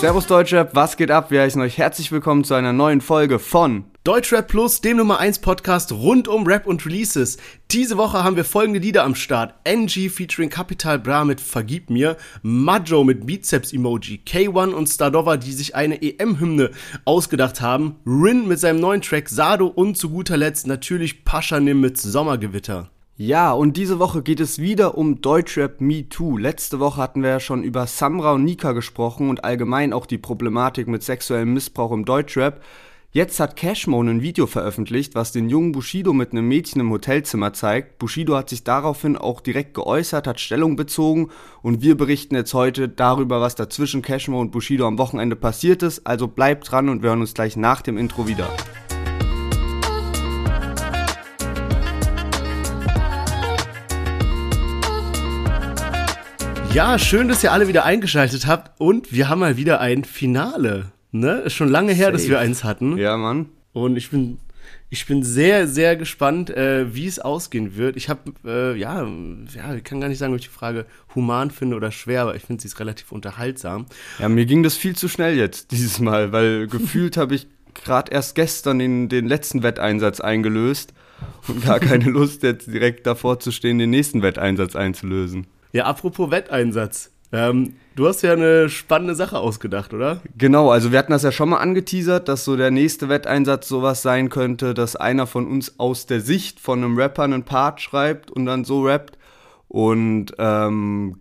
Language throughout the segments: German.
Servus Deutschrap, was geht ab? Wir heißen euch herzlich willkommen zu einer neuen Folge von Deutschrap Plus, dem Nummer 1 Podcast rund um Rap und Releases. Diese Woche haben wir folgende Lieder am Start. NG featuring Capital Bra mit Vergib mir, Majo mit Bizeps Emoji, K1 und Stardova, die sich eine EM-Hymne ausgedacht haben, Rin mit seinem neuen Track Sado und zu guter Letzt natürlich Paschanim mit Sommergewitter. Ja, und diese Woche geht es wieder um Deutschrap Me Too. Letzte Woche hatten wir ja schon über Samra und Nika gesprochen und allgemein auch die Problematik mit sexuellem Missbrauch im Deutschrap. Jetzt hat Cashmo ein Video veröffentlicht, was den jungen Bushido mit einem Mädchen im Hotelzimmer zeigt. Bushido hat sich daraufhin auch direkt geäußert, hat Stellung bezogen und wir berichten jetzt heute darüber, was da zwischen Cashmo und Bushido am Wochenende passiert ist. Also bleibt dran und wir hören uns gleich nach dem Intro wieder. Ja, schön, dass ihr alle wieder eingeschaltet habt und wir haben mal wieder ein Finale. Ne? Ist schon lange her, Safe. dass wir eins hatten. Ja, Mann. Und ich bin, ich bin sehr, sehr gespannt, äh, wie es ausgehen wird. Ich habe, äh, ja, ja, ich kann gar nicht sagen, ob ich die Frage human finde oder schwer, aber ich finde sie ist relativ unterhaltsam. Ja, mir ging das viel zu schnell jetzt dieses Mal, weil gefühlt habe ich gerade erst gestern den, den letzten Wetteinsatz eingelöst und gar keine Lust, jetzt direkt davor zu stehen, den nächsten Wetteinsatz einzulösen. Ja, apropos Wetteinsatz. Ähm, du hast ja eine spannende Sache ausgedacht, oder? Genau, also wir hatten das ja schon mal angeteasert, dass so der nächste Wetteinsatz sowas sein könnte, dass einer von uns aus der Sicht von einem Rapper einen Part schreibt und dann so rappt. Und ähm,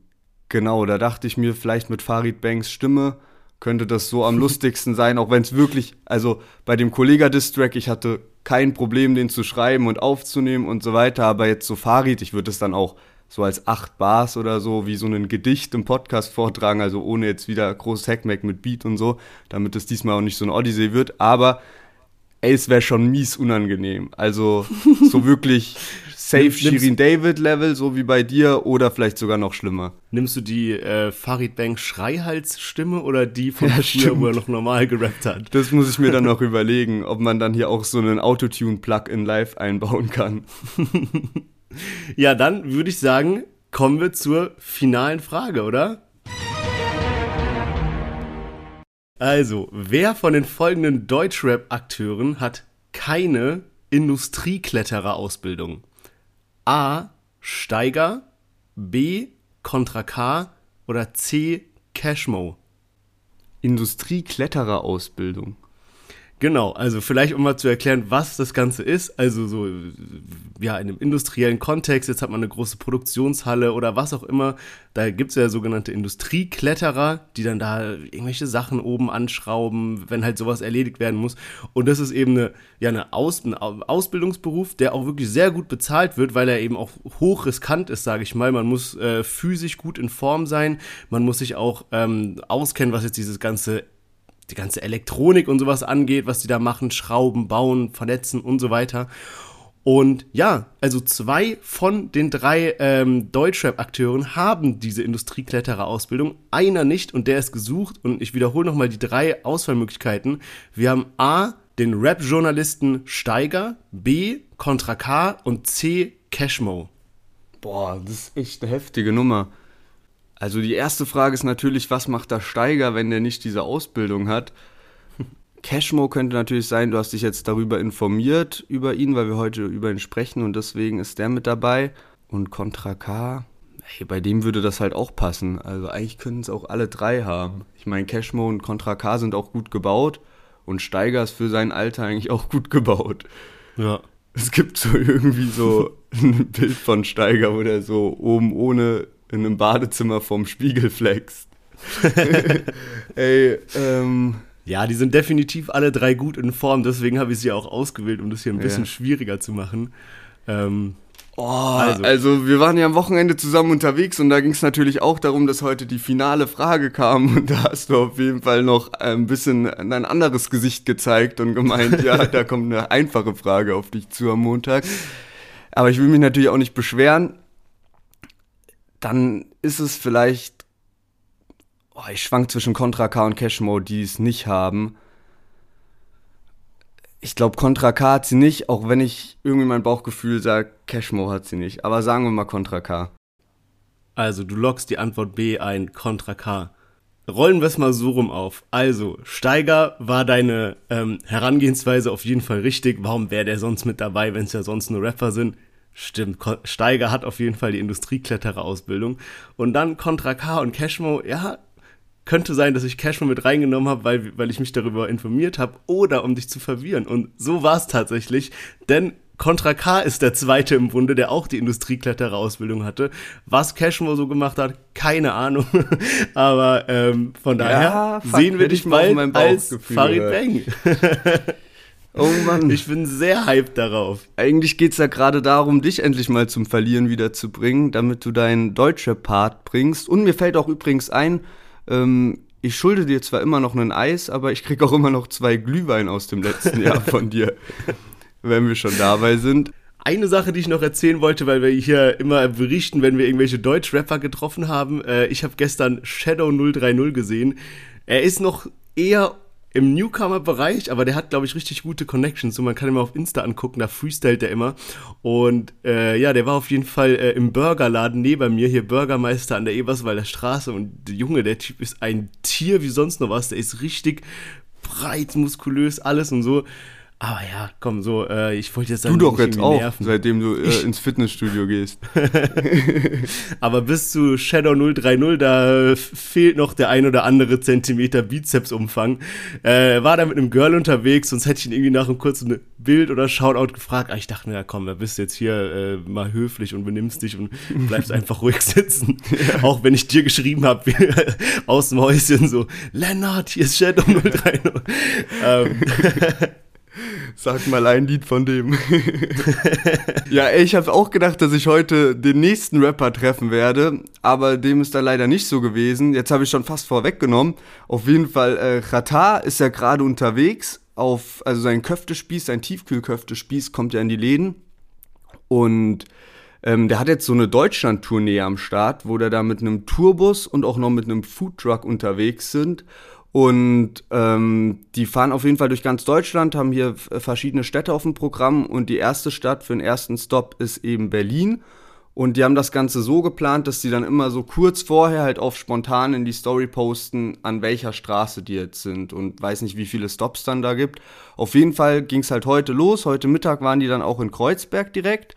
genau, da dachte ich mir, vielleicht mit Farid Banks Stimme könnte das so am lustigsten sein, auch wenn es wirklich, also bei dem Kollega-Distrack, ich hatte kein Problem, den zu schreiben und aufzunehmen und so weiter, aber jetzt so Farid, ich würde es dann auch so als acht Bars oder so, wie so ein Gedicht im Podcast vortragen, also ohne jetzt wieder großes Hackmack mit Beat und so, damit es diesmal auch nicht so ein Odyssey wird, aber ey, es wäre schon mies unangenehm. Also so wirklich safe Shirin David Level, so wie bei dir, oder vielleicht sogar noch schlimmer. Nimmst du die äh, Farid Bang Schreihalsstimme oder die von ja, früher, wo er noch normal gerappt hat? Das muss ich mir dann noch überlegen, ob man dann hier auch so einen Autotune-Plug-in live einbauen kann. Ja, dann würde ich sagen, kommen wir zur finalen Frage, oder? Also, wer von den folgenden Deutschrap-Akteuren hat keine Industriekletterer-Ausbildung? A. Steiger, B. Contra K oder C. Cashmo? Industriekletterer-Ausbildung. Genau, also vielleicht um mal zu erklären, was das Ganze ist. Also so, ja, in einem industriellen Kontext, jetzt hat man eine große Produktionshalle oder was auch immer. Da gibt's ja sogenannte Industriekletterer, die dann da irgendwelche Sachen oben anschrauben, wenn halt sowas erledigt werden muss. Und das ist eben eine, ja, eine Aus, ein Ausbildungsberuf, der auch wirklich sehr gut bezahlt wird, weil er eben auch hochriskant ist, sage ich mal. Man muss äh, physisch gut in Form sein, man muss sich auch ähm, auskennen, was jetzt dieses ganze die ganze Elektronik und sowas angeht, was die da machen, Schrauben, bauen, vernetzen und so weiter. Und ja, also zwei von den drei ähm, Deutschrap-Akteuren haben diese Industriekletterer-Ausbildung, einer nicht und der ist gesucht. Und ich wiederhole nochmal die drei Auswahlmöglichkeiten. Wir haben A, den Rap-Journalisten Steiger, B, Contra K und C, Cashmo. Boah, das ist echt eine heftige Nummer. Also die erste Frage ist natürlich, was macht der Steiger, wenn der nicht diese Ausbildung hat? Cashmo könnte natürlich sein, du hast dich jetzt darüber informiert, über ihn, weil wir heute über ihn sprechen und deswegen ist der mit dabei. Und Contra K, hey, bei dem würde das halt auch passen. Also eigentlich könnten es auch alle drei haben. Ich meine, Cashmo und Contra K sind auch gut gebaut und Steiger ist für sein Alter eigentlich auch gut gebaut. Ja. Es gibt so irgendwie so ein Bild von Steiger, wo der so oben ohne in einem Badezimmer vorm Spiegel flext. Ey, ähm. Ja, die sind definitiv alle drei gut in Form, deswegen habe ich sie auch ausgewählt, um das hier ein bisschen ja. schwieriger zu machen. Ähm, oh, also. also. wir waren ja am Wochenende zusammen unterwegs und da ging es natürlich auch darum, dass heute die finale Frage kam und da hast du auf jeden Fall noch ein bisschen ein anderes Gesicht gezeigt und gemeint, ja, da kommt eine einfache Frage auf dich zu am Montag. Aber ich will mich natürlich auch nicht beschweren dann ist es vielleicht, oh, ich schwank zwischen Contra K und Cashmo, die es nicht haben. Ich glaube, Contra K hat sie nicht, auch wenn ich irgendwie mein Bauchgefühl sage, Cashmo hat sie nicht. Aber sagen wir mal Contra K. Also, du lockst die Antwort B ein, Contra K. rollen wir es mal so rum auf. Also, Steiger war deine ähm, Herangehensweise auf jeden Fall richtig. Warum wäre der sonst mit dabei, wenn es ja sonst nur Rapper sind? Stimmt, Steiger hat auf jeden Fall die Industriekletterer-Ausbildung. Und dann Contra K und Cashmo, ja, könnte sein, dass ich Cashmo mit reingenommen habe, weil, weil ich mich darüber informiert habe oder um dich zu verwirren. Und so war es tatsächlich, denn Contra K ist der zweite im Bunde, der auch die Industriekletterer-Ausbildung hatte. Was Cashmo so gemacht hat, keine Ahnung. Aber ähm, von daher ja, sehen wir dich mal als Farid Bang. Oh Mann. Ich bin sehr hyped darauf. Eigentlich geht es ja gerade darum, dich endlich mal zum Verlieren wiederzubringen, damit du deinen Deutsche-Part bringst. Und mir fällt auch übrigens ein, ähm, ich schulde dir zwar immer noch ein Eis, aber ich krieg auch immer noch zwei Glühwein aus dem letzten Jahr von dir, wenn wir schon dabei sind. Eine Sache, die ich noch erzählen wollte, weil wir hier immer berichten, wenn wir irgendwelche Deutsch-Rapper getroffen haben. Äh, ich habe gestern Shadow 030 gesehen. Er ist noch eher im Newcomer-Bereich, aber der hat, glaube ich, richtig gute Connections. So, man kann ihn mal auf Insta angucken, da freestylt er immer. Und äh, ja, der war auf jeden Fall äh, im Burgerladen neben mir, hier Bürgermeister an der Eberswalder Straße. Und der Junge, der Typ ist ein Tier wie sonst noch was. Der ist richtig breit, muskulös, alles und so. Aber ja, komm, so, äh, ich wollte jetzt Du doch jetzt auch, nerven. seitdem du äh, ins Fitnessstudio gehst. Aber bis zu Shadow 030, da fehlt noch der ein oder andere Zentimeter Bizepsumfang. Äh, war da mit einem Girl unterwegs, sonst hätte ich ihn irgendwie nach einem kurzen Bild oder Shoutout gefragt. Aber ich dachte, na komm, da bist du jetzt hier äh, mal höflich und benimmst dich und bleibst einfach ruhig sitzen. Ja. Auch wenn ich dir geschrieben habe, aus dem Häuschen so, Lennart, hier ist Shadow 030. ähm, Sag mal ein Lied von dem. ja, ey, ich habe auch gedacht, dass ich heute den nächsten Rapper treffen werde, aber dem ist da leider nicht so gewesen. Jetzt habe ich schon fast vorweggenommen. Auf jeden Fall, äh, Qatar ist ja gerade unterwegs auf, also sein Köftespieß, sein Tiefkühlköftespieß kommt ja in die Läden und ähm, der hat jetzt so eine Deutschland-Tournee am Start, wo der da mit einem Tourbus und auch noch mit einem Foodtruck unterwegs sind und ähm, die fahren auf jeden Fall durch ganz Deutschland, haben hier verschiedene Städte auf dem Programm und die erste Stadt für den ersten Stop ist eben Berlin. Und die haben das Ganze so geplant, dass die dann immer so kurz vorher halt auf spontan in die Story posten, an welcher Straße die jetzt sind und weiß nicht, wie viele Stops dann da gibt. Auf jeden Fall ging es halt heute los. Heute Mittag waren die dann auch in Kreuzberg direkt.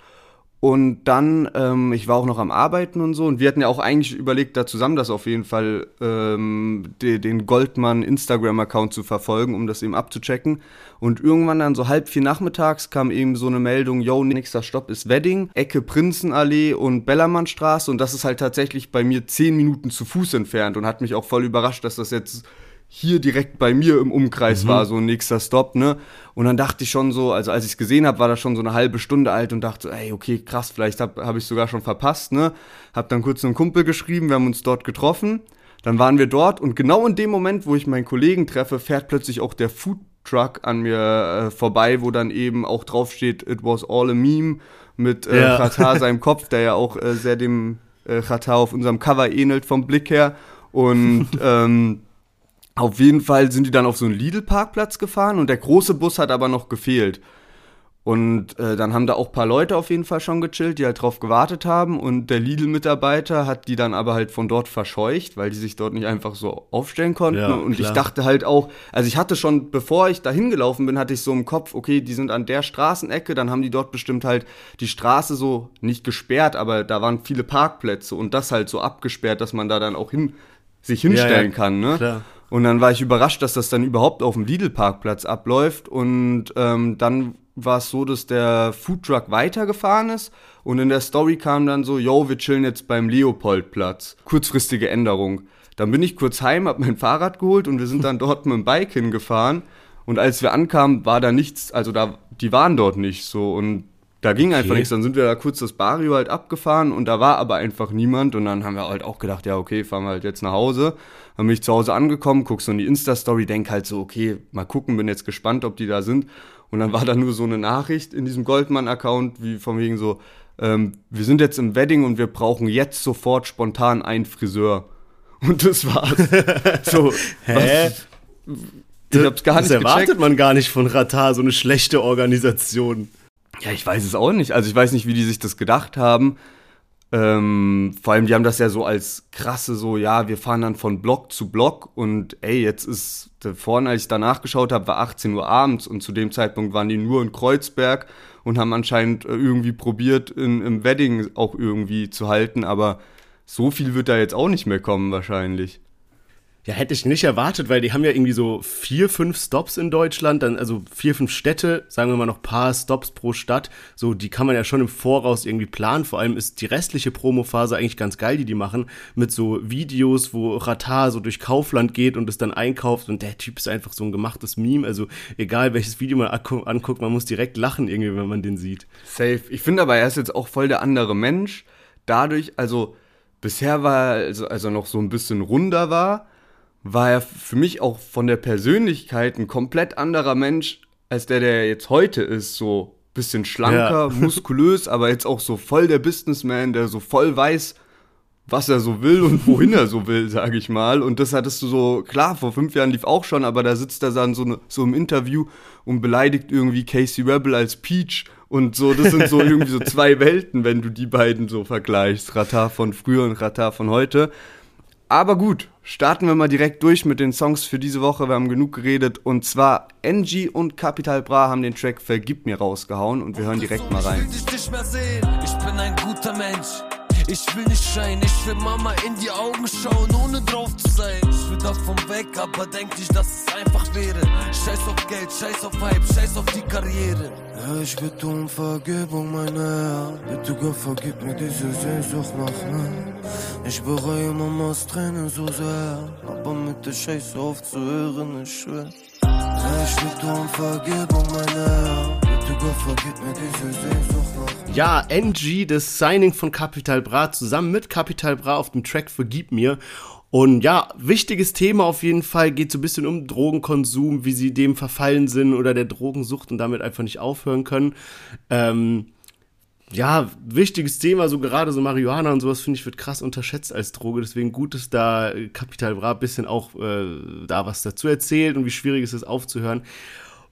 Und dann, ähm, ich war auch noch am Arbeiten und so. Und wir hatten ja auch eigentlich überlegt, da zusammen das auf jeden Fall ähm, de, den Goldmann Instagram-Account zu verfolgen, um das eben abzuchecken. Und irgendwann dann so halb vier nachmittags kam eben so eine Meldung, yo, nächster Stopp ist Wedding, Ecke Prinzenallee und Bellermannstraße. Und das ist halt tatsächlich bei mir zehn Minuten zu Fuß entfernt und hat mich auch voll überrascht, dass das jetzt hier direkt bei mir im Umkreis mhm. war, so ein nächster Stop, ne? Und dann dachte ich schon so, also als ich es gesehen habe, war das schon so eine halbe Stunde alt und dachte, ey, okay, krass, vielleicht habe hab ich sogar schon verpasst, ne? Hab dann kurz einen Kumpel geschrieben, wir haben uns dort getroffen. Dann waren wir dort und genau in dem Moment, wo ich meinen Kollegen treffe, fährt plötzlich auch der Food Truck an mir äh, vorbei, wo dann eben auch draufsteht, it was all a meme mit äh, ja. Seinem Kopf, der ja auch äh, sehr dem äh, auf unserem Cover ähnelt vom Blick her. Und ähm, auf jeden Fall sind die dann auf so einen Lidl-Parkplatz gefahren und der große Bus hat aber noch gefehlt. Und äh, dann haben da auch ein paar Leute auf jeden Fall schon gechillt, die halt drauf gewartet haben. Und der Lidl-Mitarbeiter hat die dann aber halt von dort verscheucht, weil die sich dort nicht einfach so aufstellen konnten. Ja, und klar. ich dachte halt auch, also ich hatte schon, bevor ich da hingelaufen bin, hatte ich so im Kopf, okay, die sind an der Straßenecke, dann haben die dort bestimmt halt die Straße so nicht gesperrt, aber da waren viele Parkplätze und das halt so abgesperrt, dass man da dann auch hin, sich hinstellen ja, ja, kann. Ne? Klar. Und dann war ich überrascht, dass das dann überhaupt auf dem Lidl-Parkplatz abläuft. Und ähm, dann war es so, dass der Foodtruck weitergefahren ist. Und in der Story kam dann so, yo, wir chillen jetzt beim Leopoldplatz. Kurzfristige Änderung. Dann bin ich kurz heim, hab mein Fahrrad geholt und wir sind dann dort mit dem Bike hingefahren. Und als wir ankamen, war da nichts, also da, die waren dort nicht so. Und da ging okay. einfach nichts. Dann sind wir da kurz das Barrio halt abgefahren und da war aber einfach niemand. Und dann haben wir halt auch gedacht, ja, okay, fahren wir halt jetzt nach Hause. Dann bin ich zu Hause angekommen, guck so in die Insta-Story, denk halt so, okay, mal gucken, bin jetzt gespannt, ob die da sind. Und dann war da nur so eine Nachricht in diesem Goldmann-Account, wie von wegen so, ähm, wir sind jetzt im Wedding und wir brauchen jetzt sofort spontan einen Friseur. Und das war's. so, Hä? Was, ich hab's gar das nicht erwartet gecheckt. man gar nicht von Ratar, so eine schlechte Organisation. Ja, ich weiß es auch nicht. Also ich weiß nicht, wie die sich das gedacht haben. Ähm, vor allem, die haben das ja so als krasse, so, ja, wir fahren dann von Block zu Block und ey, jetzt ist, vorhin, als ich danach geschaut habe, war 18 Uhr abends und zu dem Zeitpunkt waren die nur in Kreuzberg und haben anscheinend äh, irgendwie probiert, in, im Wedding auch irgendwie zu halten, aber so viel wird da jetzt auch nicht mehr kommen wahrscheinlich. Ja, hätte ich nicht erwartet, weil die haben ja irgendwie so vier, fünf Stops in Deutschland, dann also vier, fünf Städte, sagen wir mal noch paar Stops pro Stadt. So, die kann man ja schon im Voraus irgendwie planen. Vor allem ist die restliche Promophase eigentlich ganz geil, die die machen, mit so Videos, wo Ratar so durch Kaufland geht und es dann einkauft und der Typ ist einfach so ein gemachtes Meme. Also egal welches Video man anguckt, man muss direkt lachen irgendwie, wenn man den sieht. Safe. Ich finde aber, er ist jetzt auch voll der andere Mensch. Dadurch, also bisher war er, also, also noch so ein bisschen runder war war er für mich auch von der Persönlichkeit ein komplett anderer Mensch als der, der jetzt heute ist. So bisschen schlanker, ja. muskulös, aber jetzt auch so voll der Businessman, der so voll weiß, was er so will und wohin er so will, sage ich mal. Und das hattest du so, klar, vor fünf Jahren lief auch schon, aber da sitzt er dann so, ne, so im Interview und beleidigt irgendwie Casey Rebel als Peach und so. Das sind so irgendwie so zwei Welten, wenn du die beiden so vergleichst. Ratar von früher und Ratar von heute. Aber gut, starten wir mal direkt durch mit den Songs für diese Woche. Wir haben genug geredet. Und zwar NG und Capital Bra haben den Track Vergib mir rausgehauen und wir hören direkt mal rein. Ich bin ein guter Mensch. Ich will nicht schreien, ich will Mama in die Augen schauen, ohne drauf zu sein. Ich will davon weg, aber denk nicht, dass es einfach wäre. Scheiß auf Geld, scheiß auf Hype, scheiß auf die Karriere. Ja, ich bitte um Vergebung, meine Herr. Bitte Gott, vergib mir diese Sehnsucht nach mir. Ich bereue Mamas Tränen so sehr, aber mit der Scheiße aufzuhören ist schwer. Ja, ich bitte um Vergebung, meine Herr. Bitte Gott, vergib mir diese Sehnsucht. Ja, NG, das Signing von Capital Bra zusammen mit Capital Bra auf dem Track Vergib mir. Und ja, wichtiges Thema auf jeden Fall, geht so ein bisschen um Drogenkonsum, wie sie dem verfallen sind oder der Drogensucht und damit einfach nicht aufhören können. Ähm, ja, wichtiges Thema, so gerade so Marihuana und sowas, finde ich, wird krass unterschätzt als Droge. Deswegen gut, dass da Capital Bra ein bisschen auch äh, da was dazu erzählt und wie schwierig es ist aufzuhören.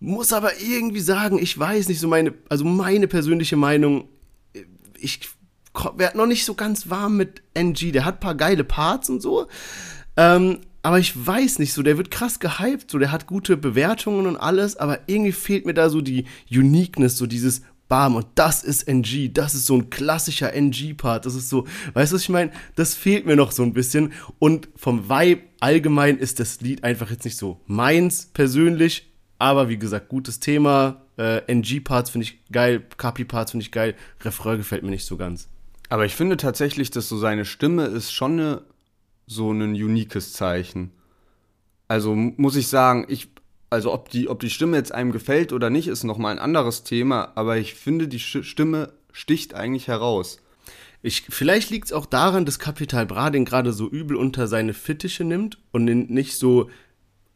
Muss aber irgendwie sagen, ich weiß nicht, so meine, also meine persönliche Meinung, ich werde noch nicht so ganz warm mit NG. Der hat ein paar geile Parts und so. Ähm, aber ich weiß nicht so, der wird krass gehypt, so der hat gute Bewertungen und alles, aber irgendwie fehlt mir da so die Uniqueness, so dieses Bam und das ist NG, das ist so ein klassischer NG-Part, das ist so, weißt du, was ich meine? Das fehlt mir noch so ein bisschen und vom Vibe allgemein ist das Lied einfach jetzt nicht so meins persönlich, aber wie gesagt, gutes Thema. Äh, NG-Parts finde ich geil, Kapi-Parts finde ich geil. Refrain gefällt mir nicht so ganz. Aber ich finde tatsächlich, dass so seine Stimme ist schon eine, so ein uniques Zeichen. Also muss ich sagen, ich, also ob die, ob die Stimme jetzt einem gefällt oder nicht, ist nochmal ein anderes Thema, aber ich finde, die Stimme sticht eigentlich heraus. Ich, vielleicht liegt es auch daran, dass Capital Bra den gerade so übel unter seine Fittiche nimmt und nicht so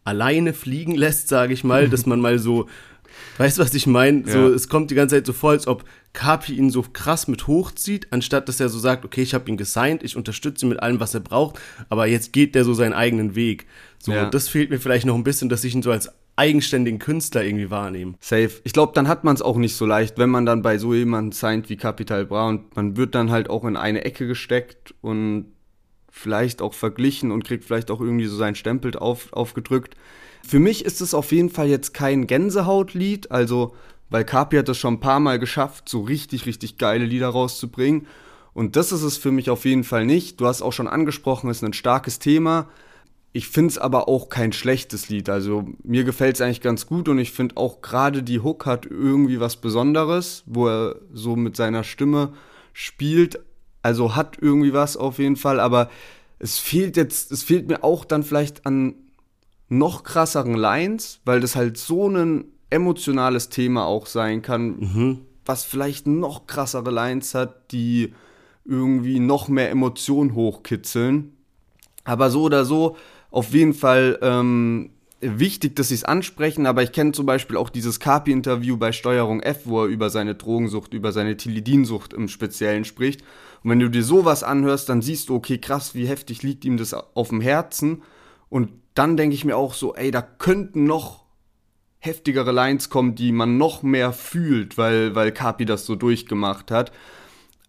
alleine fliegen lässt, sage ich mal, dass man mal so, weißt du, was ich meine? So, ja. es kommt die ganze Zeit so vor, als ob Kapi ihn so krass mit hochzieht, anstatt dass er so sagt, okay, ich habe ihn gesigned, ich unterstütze ihn mit allem, was er braucht, aber jetzt geht der so seinen eigenen Weg. So, ja. das fehlt mir vielleicht noch ein bisschen, dass ich ihn so als eigenständigen Künstler irgendwie wahrnehme. Safe. Ich glaube, dann hat man es auch nicht so leicht, wenn man dann bei so jemandem signed wie Capital Bra und man wird dann halt auch in eine Ecke gesteckt und vielleicht auch verglichen und kriegt vielleicht auch irgendwie so seinen Stempel auf, aufgedrückt. Für mich ist es auf jeden Fall jetzt kein Gänsehautlied, also weil Kapi hat es schon ein paar Mal geschafft, so richtig, richtig geile Lieder rauszubringen. Und das ist es für mich auf jeden Fall nicht. Du hast auch schon angesprochen, es ist ein starkes Thema. Ich finde es aber auch kein schlechtes Lied. Also mir gefällt es eigentlich ganz gut und ich finde auch gerade die Hook hat irgendwie was Besonderes, wo er so mit seiner Stimme spielt, also hat irgendwie was auf jeden Fall, aber es fehlt jetzt, es fehlt mir auch dann vielleicht an noch krasseren Lines, weil das halt so ein emotionales Thema auch sein kann, mhm. was vielleicht noch krassere Lines hat, die irgendwie noch mehr Emotionen hochkitzeln. Aber so oder so, auf jeden Fall ähm, wichtig, dass sie es ansprechen, aber ich kenne zum Beispiel auch dieses Kapi-Interview bei Steuerung F, wo er über seine Drogensucht, über seine Tilidinsucht im Speziellen spricht. Und wenn du dir sowas anhörst, dann siehst du, okay, krass, wie heftig liegt ihm das auf dem Herzen. Und dann denke ich mir auch so, ey, da könnten noch heftigere Lines kommen, die man noch mehr fühlt, weil, weil Kapi das so durchgemacht hat.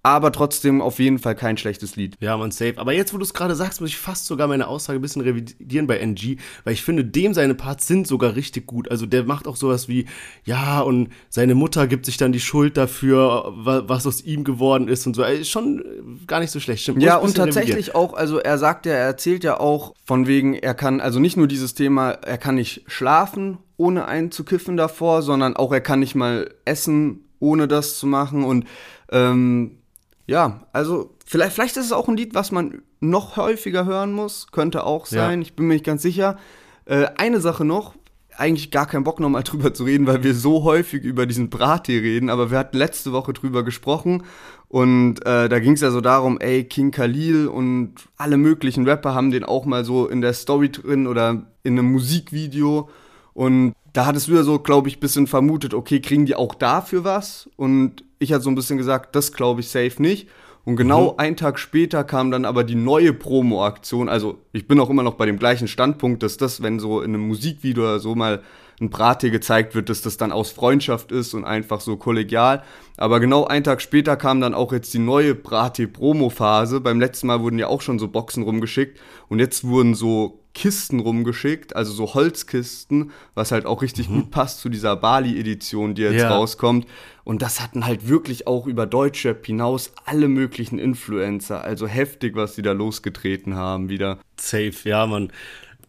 Aber trotzdem auf jeden Fall kein schlechtes Lied. Ja, man, safe. Aber jetzt, wo du es gerade sagst, muss ich fast sogar meine Aussage ein bisschen revidieren bei NG, weil ich finde, dem seine Parts sind sogar richtig gut. Also der macht auch sowas wie, ja, und seine Mutter gibt sich dann die Schuld dafür, was aus ihm geworden ist und so. Ist schon gar nicht so schlecht. Stimmt, ja, und tatsächlich auch, also er sagt ja, er erzählt ja auch von wegen, er kann, also nicht nur dieses Thema, er kann nicht schlafen, ohne einen zu kiffen davor, sondern auch er kann nicht mal essen, ohne das zu machen und ähm, ja, also vielleicht, vielleicht ist es auch ein Lied, was man noch häufiger hören muss. Könnte auch sein, ja. ich bin mir nicht ganz sicher. Äh, eine Sache noch, eigentlich gar keinen Bock nochmal drüber zu reden, weil wir so häufig über diesen Brattee reden, aber wir hatten letzte Woche drüber gesprochen und äh, da ging es ja so darum, ey, King Khalil und alle möglichen Rapper haben den auch mal so in der Story drin oder in einem Musikvideo und da hattest du ja so, glaube ich, ein bisschen vermutet, okay, kriegen die auch dafür was? Und ich hatte so ein bisschen gesagt, das glaube ich safe nicht. Und genau mhm. einen Tag später kam dann aber die neue Promo-Aktion. Also ich bin auch immer noch bei dem gleichen Standpunkt, dass das, wenn so in einem Musikvideo oder so mal ein Brattee gezeigt wird, dass das dann aus Freundschaft ist und einfach so kollegial. Aber genau einen Tag später kam dann auch jetzt die neue Brattee-Promo-Phase. Beim letzten Mal wurden ja auch schon so Boxen rumgeschickt und jetzt wurden so Kisten rumgeschickt, also so Holzkisten, was halt auch richtig mhm. gut passt zu dieser Bali-Edition, die jetzt ja. rauskommt. Und das hatten halt wirklich auch über Deutschrap hinaus alle möglichen Influencer. Also heftig, was die da losgetreten haben wieder. Safe, ja, man.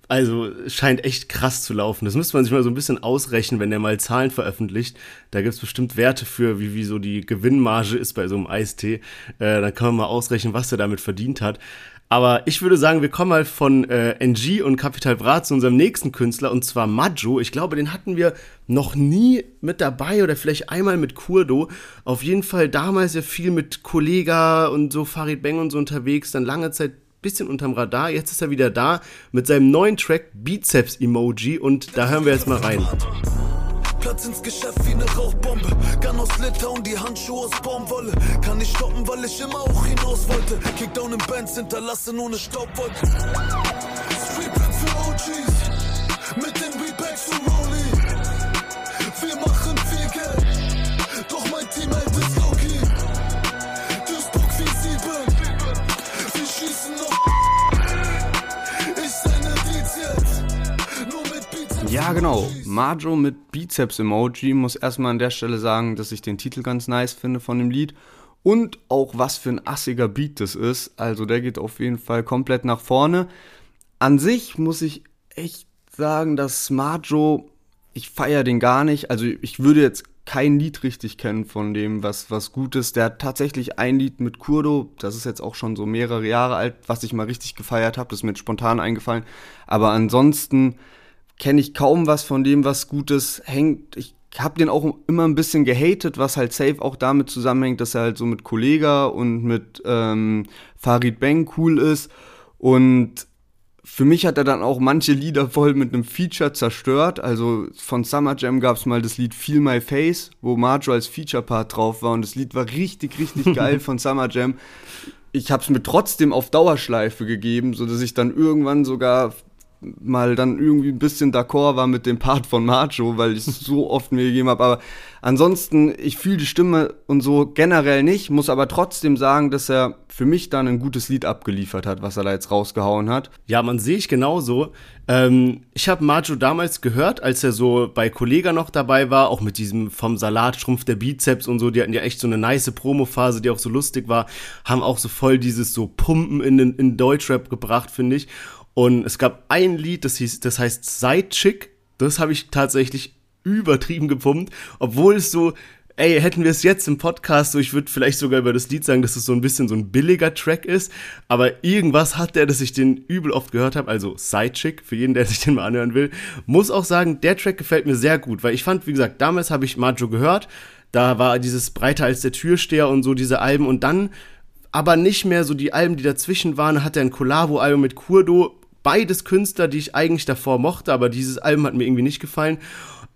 Also scheint echt krass zu laufen. Das müsste man sich mal so ein bisschen ausrechnen, wenn der mal Zahlen veröffentlicht. Da gibt's bestimmt Werte für, wie, wie so die Gewinnmarge ist bei so einem Eistee. Äh, dann kann man mal ausrechnen, was er damit verdient hat. Aber ich würde sagen, wir kommen mal von äh, NG und Capital Bra zu unserem nächsten Künstler und zwar Majo. Ich glaube, den hatten wir noch nie mit dabei oder vielleicht einmal mit Kurdo. Auf jeden Fall damals ja viel mit Kollega und so Farid Bang und so unterwegs, dann lange Zeit bisschen unterm Radar. Jetzt ist er wieder da mit seinem neuen Track Bizeps Emoji und da hören wir jetzt mal rein. Platz ins Geschäft wie eine Rauchbombe. Gun aus Litauen, die Handschuhe aus Baumwolle. Kann nicht stoppen, weil ich immer auch hinaus wollte. Kickdown in Bands hinterlassen ohne Staubwolke. Streetband für OGs. Ja, genau. Majo mit Bizeps-Emoji muss erstmal an der Stelle sagen, dass ich den Titel ganz nice finde von dem Lied. Und auch was für ein assiger Beat das ist. Also der geht auf jeden Fall komplett nach vorne. An sich muss ich echt sagen, dass Majo, ich feiere den gar nicht. Also ich würde jetzt kein Lied richtig kennen von dem, was, was gut ist. Der hat tatsächlich ein Lied mit Kurdo, das ist jetzt auch schon so mehrere Jahre alt, was ich mal richtig gefeiert habe, das ist mir spontan eingefallen. Aber ansonsten kenne ich kaum was von dem, was Gutes hängt. Ich habe den auch immer ein bisschen gehatet, was halt safe auch damit zusammenhängt, dass er halt so mit Kollega und mit ähm, Farid Bang cool ist. Und für mich hat er dann auch manche Lieder voll mit einem Feature zerstört. Also von Summer Jam gab es mal das Lied Feel My Face, wo Marjo als Feature-Part drauf war. Und das Lied war richtig, richtig geil von Summer Jam. Ich habe es mir trotzdem auf Dauerschleife gegeben, sodass ich dann irgendwann sogar mal dann irgendwie ein bisschen d'accord war mit dem Part von Macho, weil ich es so oft mir gegeben habe. Aber ansonsten, ich fühle die Stimme und so generell nicht, muss aber trotzdem sagen, dass er für mich dann ein gutes Lied abgeliefert hat, was er da jetzt rausgehauen hat. Ja, man sehe ich genauso. Ähm, ich habe Macho damals gehört, als er so bei Kollega noch dabei war, auch mit diesem vom Salat schrumpf der Bizeps und so. Die hatten ja echt so eine nice Promo-Phase, die auch so lustig war. Haben auch so voll dieses so Pumpen in, in Deutschrap gebracht, finde ich. Und es gab ein Lied, das, hieß, das heißt Sidechick. Das habe ich tatsächlich übertrieben gepumpt, obwohl es so, ey, hätten wir es jetzt im Podcast, so ich würde vielleicht sogar über das Lied sagen, dass es so ein bisschen so ein billiger Track ist, aber irgendwas hat der, dass ich den übel oft gehört habe, also Sidechick, für jeden, der sich den mal anhören will, muss auch sagen, der Track gefällt mir sehr gut, weil ich fand, wie gesagt, damals habe ich Majo gehört, da war dieses breiter als der Türsteher und so diese Alben. Und dann aber nicht mehr so die Alben, die dazwischen waren, hat er ein Collabo-Album mit Kurdo beides Künstler, die ich eigentlich davor mochte, aber dieses Album hat mir irgendwie nicht gefallen.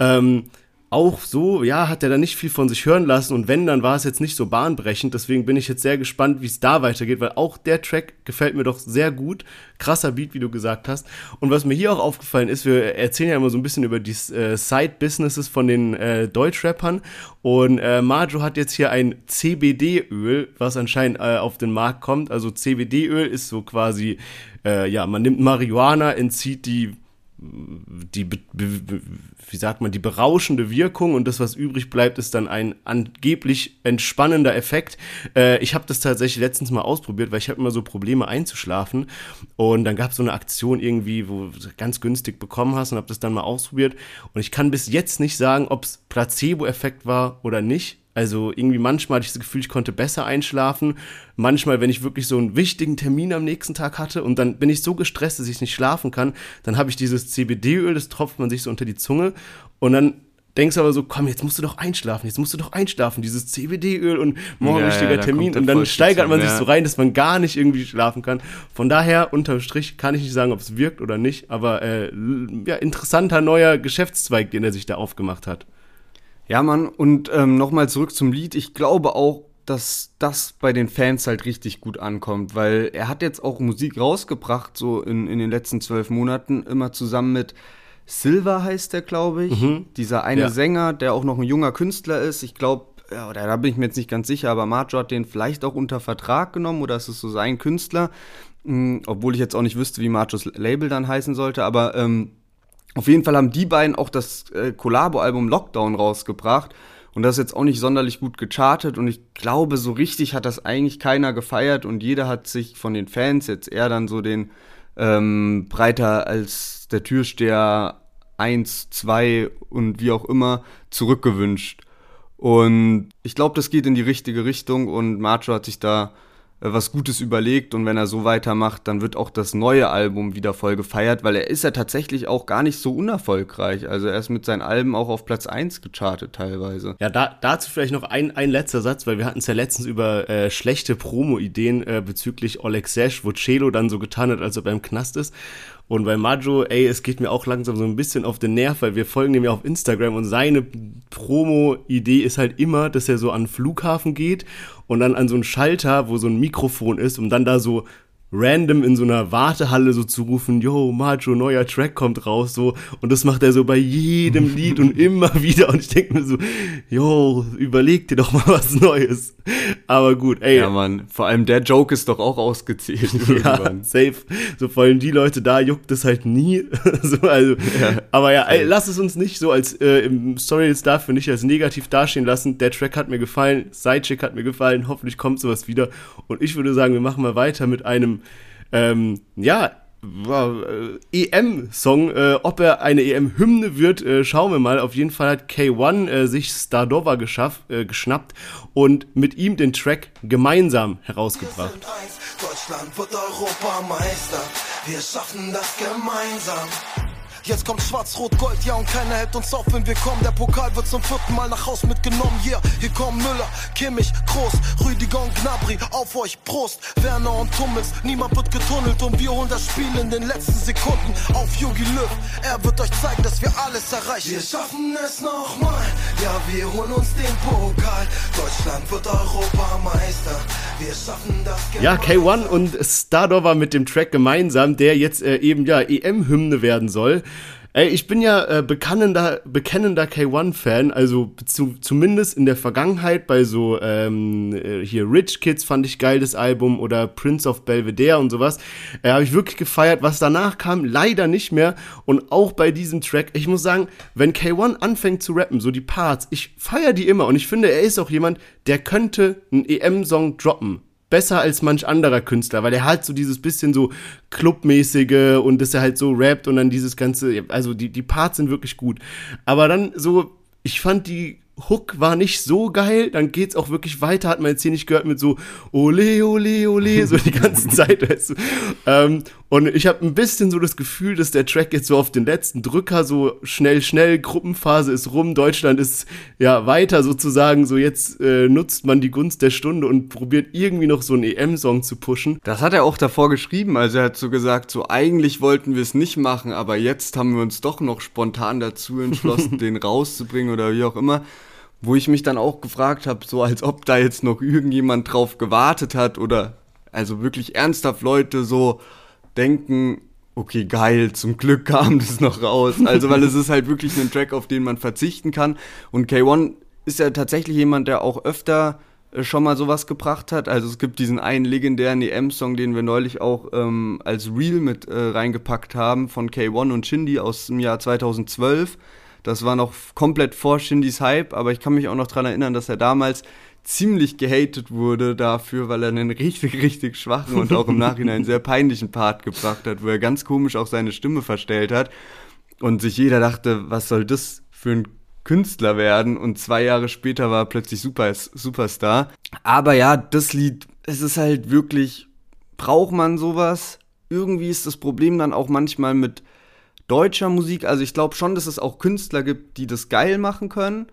Ähm, auch so, ja, hat er da nicht viel von sich hören lassen und wenn, dann war es jetzt nicht so bahnbrechend. Deswegen bin ich jetzt sehr gespannt, wie es da weitergeht, weil auch der Track gefällt mir doch sehr gut. Krasser Beat, wie du gesagt hast. Und was mir hier auch aufgefallen ist, wir erzählen ja immer so ein bisschen über die äh, Side-Businesses von den äh, Deutschrappern und äh, Marjo hat jetzt hier ein CBD-Öl, was anscheinend äh, auf den Markt kommt. Also CBD-Öl ist so quasi, äh, ja, man nimmt Marihuana, entzieht die die, wie sagt man, die berauschende Wirkung und das, was übrig bleibt, ist dann ein angeblich entspannender Effekt. Äh, ich habe das tatsächlich letztens mal ausprobiert, weil ich habe immer so Probleme einzuschlafen und dann gab es so eine Aktion irgendwie, wo du ganz günstig bekommen hast und habe das dann mal ausprobiert und ich kann bis jetzt nicht sagen, ob es Placebo-Effekt war oder nicht. Also irgendwie manchmal hatte ich das Gefühl, ich konnte besser einschlafen. Manchmal, wenn ich wirklich so einen wichtigen Termin am nächsten Tag hatte und dann bin ich so gestresst, dass ich nicht schlafen kann, dann habe ich dieses CBD-Öl, das tropft man sich so unter die Zunge und dann denkst du aber so, komm, jetzt musst du doch einschlafen, jetzt musst du doch einschlafen, dieses CBD-Öl und morgen ja, wichtiger ja, Termin und dann steigert man sich so rein, dass man gar nicht irgendwie schlafen kann. Von daher, unterm Strich, kann ich nicht sagen, ob es wirkt oder nicht, aber äh, ja, interessanter neuer Geschäftszweig, den er sich da aufgemacht hat. Ja, Mann, und ähm, nochmal zurück zum Lied. Ich glaube auch, dass das bei den Fans halt richtig gut ankommt, weil er hat jetzt auch Musik rausgebracht, so in, in den letzten zwölf Monaten, immer zusammen mit Silver heißt der, glaube ich. Mhm. Dieser eine ja. Sänger, der auch noch ein junger Künstler ist. Ich glaube, ja, da bin ich mir jetzt nicht ganz sicher, aber Marjo hat den vielleicht auch unter Vertrag genommen oder ist es so sein Künstler? Mhm, obwohl ich jetzt auch nicht wüsste, wie Marjos Label dann heißen sollte, aber ähm, auf jeden Fall haben die beiden auch das äh, Collabo-Album Lockdown rausgebracht. Und das ist jetzt auch nicht sonderlich gut gechartet. Und ich glaube, so richtig hat das eigentlich keiner gefeiert. Und jeder hat sich von den Fans jetzt eher dann so den ähm, breiter als der Türsteher 1, 2 und wie auch immer zurückgewünscht. Und ich glaube, das geht in die richtige Richtung. Und Macho hat sich da was Gutes überlegt und wenn er so weitermacht, dann wird auch das neue Album wieder voll gefeiert, weil er ist ja tatsächlich auch gar nicht so unerfolgreich. Also er ist mit seinen Alben auch auf Platz 1 gechartet teilweise. Ja, da, dazu vielleicht noch ein, ein letzter Satz, weil wir hatten es ja letztens über äh, schlechte Promo-Ideen äh, bezüglich Oleg Sesh, wo Celo dann so getan hat, als ob er im Knast ist. Und bei Majo, ey, es geht mir auch langsam so ein bisschen auf den Nerv, weil wir folgen dem ja auf Instagram und seine Promo-Idee ist halt immer, dass er so an den Flughafen geht und dann an so einen Schalter, wo so ein Mikrofon ist, um dann da so random in so einer Wartehalle so zu rufen, yo, Macho, neuer Track kommt raus, so. Und das macht er so bei jedem Lied und immer wieder. Und ich denke mir so, yo, überleg dir doch mal was Neues. Aber gut, ey. Ja, Mann, vor allem der Joke ist doch auch ausgezählt. ja, safe. So vor allem die Leute da juckt es halt nie. so, also, ja, aber ja, ey, lass es uns nicht so als äh, im Story jetzt dafür nicht als negativ dastehen lassen. Der Track hat mir gefallen, Sidechick hat mir gefallen, hoffentlich kommt sowas wieder. Und ich würde sagen, wir machen mal weiter mit einem ähm, ja, äh, EM-Song. Äh, ob er eine EM-Hymne wird, äh, schauen wir mal. Auf jeden Fall hat K1 äh, sich Stardova geschaff, äh, geschnappt und mit ihm den Track gemeinsam herausgebracht. Deutschland wird Europameister. Wir schaffen das gemeinsam. Jetzt kommt Schwarz-Rot-Gold, ja und keiner hält uns auf, wenn wir kommen. Der Pokal wird zum vierten Mal nach Haus mitgenommen. Yeah, hier kommen Müller, Kimmich, Groß, Rüdiger und Gnabry. Auf euch Prost, Werner und Tummels. Niemand wird getunnelt und wir holen das Spiel in den letzten Sekunden. Auf Yogi Löw, er wird euch zeigen, dass wir alles erreichen. Wir schaffen es nochmal, ja wir holen uns den Pokal. Deutschland wird Europameister. Wir schaffen das Ja, K1 und Stardova mit dem Track gemeinsam, der jetzt äh, eben ja EM-Hymne werden soll. Ey, ich bin ja äh, bekennender, bekennender K1-Fan, also zu, zumindest in der Vergangenheit bei so ähm, äh, hier Rich Kids fand ich geil das Album oder Prince of Belvedere und sowas. Äh, Habe ich wirklich gefeiert. Was danach kam, leider nicht mehr. Und auch bei diesem Track, ich muss sagen, wenn K1 anfängt zu rappen, so die Parts, ich feiere die immer und ich finde, er ist auch jemand, der könnte einen EM-Song droppen besser als manch anderer Künstler, weil er halt so dieses bisschen so Clubmäßige und dass er halt so rappt und dann dieses ganze, also die, die Parts sind wirklich gut. Aber dann so, ich fand die Hook war nicht so geil, dann geht's auch wirklich weiter, hat man jetzt hier nicht gehört mit so ole, ole, ole, so die ganze Zeit, weißt du. Ähm, und ich habe ein bisschen so das Gefühl, dass der Track jetzt so auf den letzten Drücker so schnell, schnell, Gruppenphase ist rum, Deutschland ist ja weiter sozusagen, so jetzt äh, nutzt man die Gunst der Stunde und probiert irgendwie noch so einen EM-Song zu pushen. Das hat er auch davor geschrieben, also er hat so gesagt, so eigentlich wollten wir es nicht machen, aber jetzt haben wir uns doch noch spontan dazu entschlossen, den rauszubringen oder wie auch immer wo ich mich dann auch gefragt habe, so als ob da jetzt noch irgendjemand drauf gewartet hat oder also wirklich ernsthaft Leute so denken, okay, geil, zum Glück kam das noch raus. Also, weil es ist halt wirklich ein Track, auf den man verzichten kann. Und K1 ist ja tatsächlich jemand, der auch öfter äh, schon mal sowas gebracht hat. Also es gibt diesen einen legendären EM-Song, den wir neulich auch ähm, als Reel mit äh, reingepackt haben von K1 und Shindy aus dem Jahr 2012. Das war noch komplett vor Shindys Hype, aber ich kann mich auch noch daran erinnern, dass er damals ziemlich gehatet wurde dafür, weil er einen richtig, richtig schwachen und auch im Nachhinein sehr peinlichen Part gebracht hat, wo er ganz komisch auch seine Stimme verstellt hat und sich jeder dachte, was soll das für ein Künstler werden und zwei Jahre später war er plötzlich Super, Superstar. Aber ja, das Lied, es ist halt wirklich, braucht man sowas? Irgendwie ist das Problem dann auch manchmal mit deutscher Musik. Also ich glaube schon, dass es auch Künstler gibt, die das geil machen können.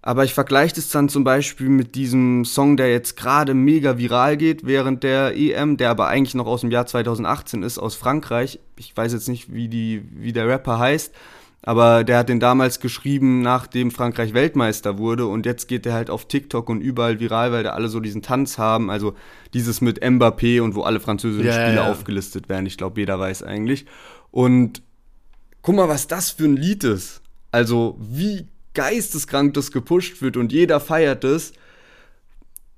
Aber ich vergleiche das dann zum Beispiel mit diesem Song, der jetzt gerade mega viral geht während der EM, der aber eigentlich noch aus dem Jahr 2018 ist, aus Frankreich. Ich weiß jetzt nicht, wie, die, wie der Rapper heißt, aber der hat den damals geschrieben, nachdem Frankreich Weltmeister wurde. Und jetzt geht der halt auf TikTok und überall viral, weil da alle so diesen Tanz haben. Also dieses mit Mbappé und wo alle französischen ja, Spiele ja, ja. aufgelistet werden. Ich glaube, jeder weiß eigentlich. Und guck mal, was das für ein Lied ist. Also, wie geisteskrank das gepusht wird und jeder feiert es.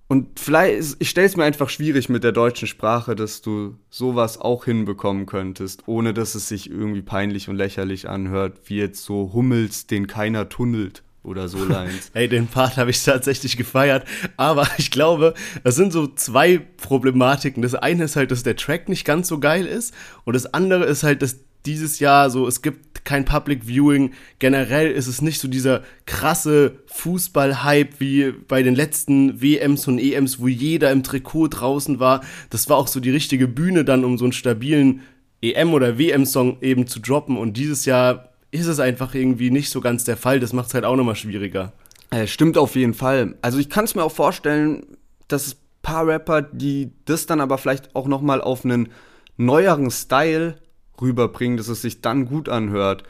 Und vielleicht, ich stelle es mir einfach schwierig mit der deutschen Sprache, dass du sowas auch hinbekommen könntest, ohne dass es sich irgendwie peinlich und lächerlich anhört, wie jetzt so Hummels, den keiner tunnelt oder so Lines. Ey, den Part habe ich tatsächlich gefeiert, aber ich glaube, das sind so zwei Problematiken. Das eine ist halt, dass der Track nicht ganz so geil ist und das andere ist halt, dass dieses Jahr so, es gibt kein Public Viewing. Generell ist es nicht so dieser krasse Fußball-Hype wie bei den letzten WMs und EMs, wo jeder im Trikot draußen war. Das war auch so die richtige Bühne dann, um so einen stabilen EM- oder WM-Song eben zu droppen. Und dieses Jahr ist es einfach irgendwie nicht so ganz der Fall. Das macht es halt auch nochmal schwieriger. Äh, stimmt auf jeden Fall. Also ich kann es mir auch vorstellen, dass es paar Rapper, die das dann aber vielleicht auch nochmal auf einen neueren Style rüberbringen, dass es sich dann gut anhört.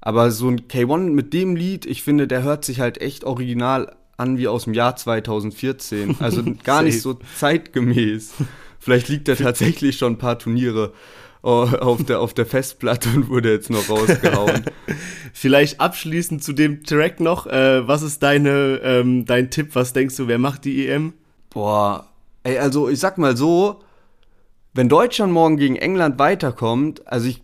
Aber so ein K1 mit dem Lied, ich finde, der hört sich halt echt original an wie aus dem Jahr 2014. Also gar nicht so zeitgemäß. Vielleicht liegt er tatsächlich schon ein paar Turniere auf der, auf der Festplatte und wurde jetzt noch rausgehauen. Vielleicht abschließend zu dem Track noch. Äh, was ist deine, ähm, dein Tipp? Was denkst du, wer macht die EM? Boah, ey, also ich sag mal so, wenn Deutschland morgen gegen England weiterkommt, also ich,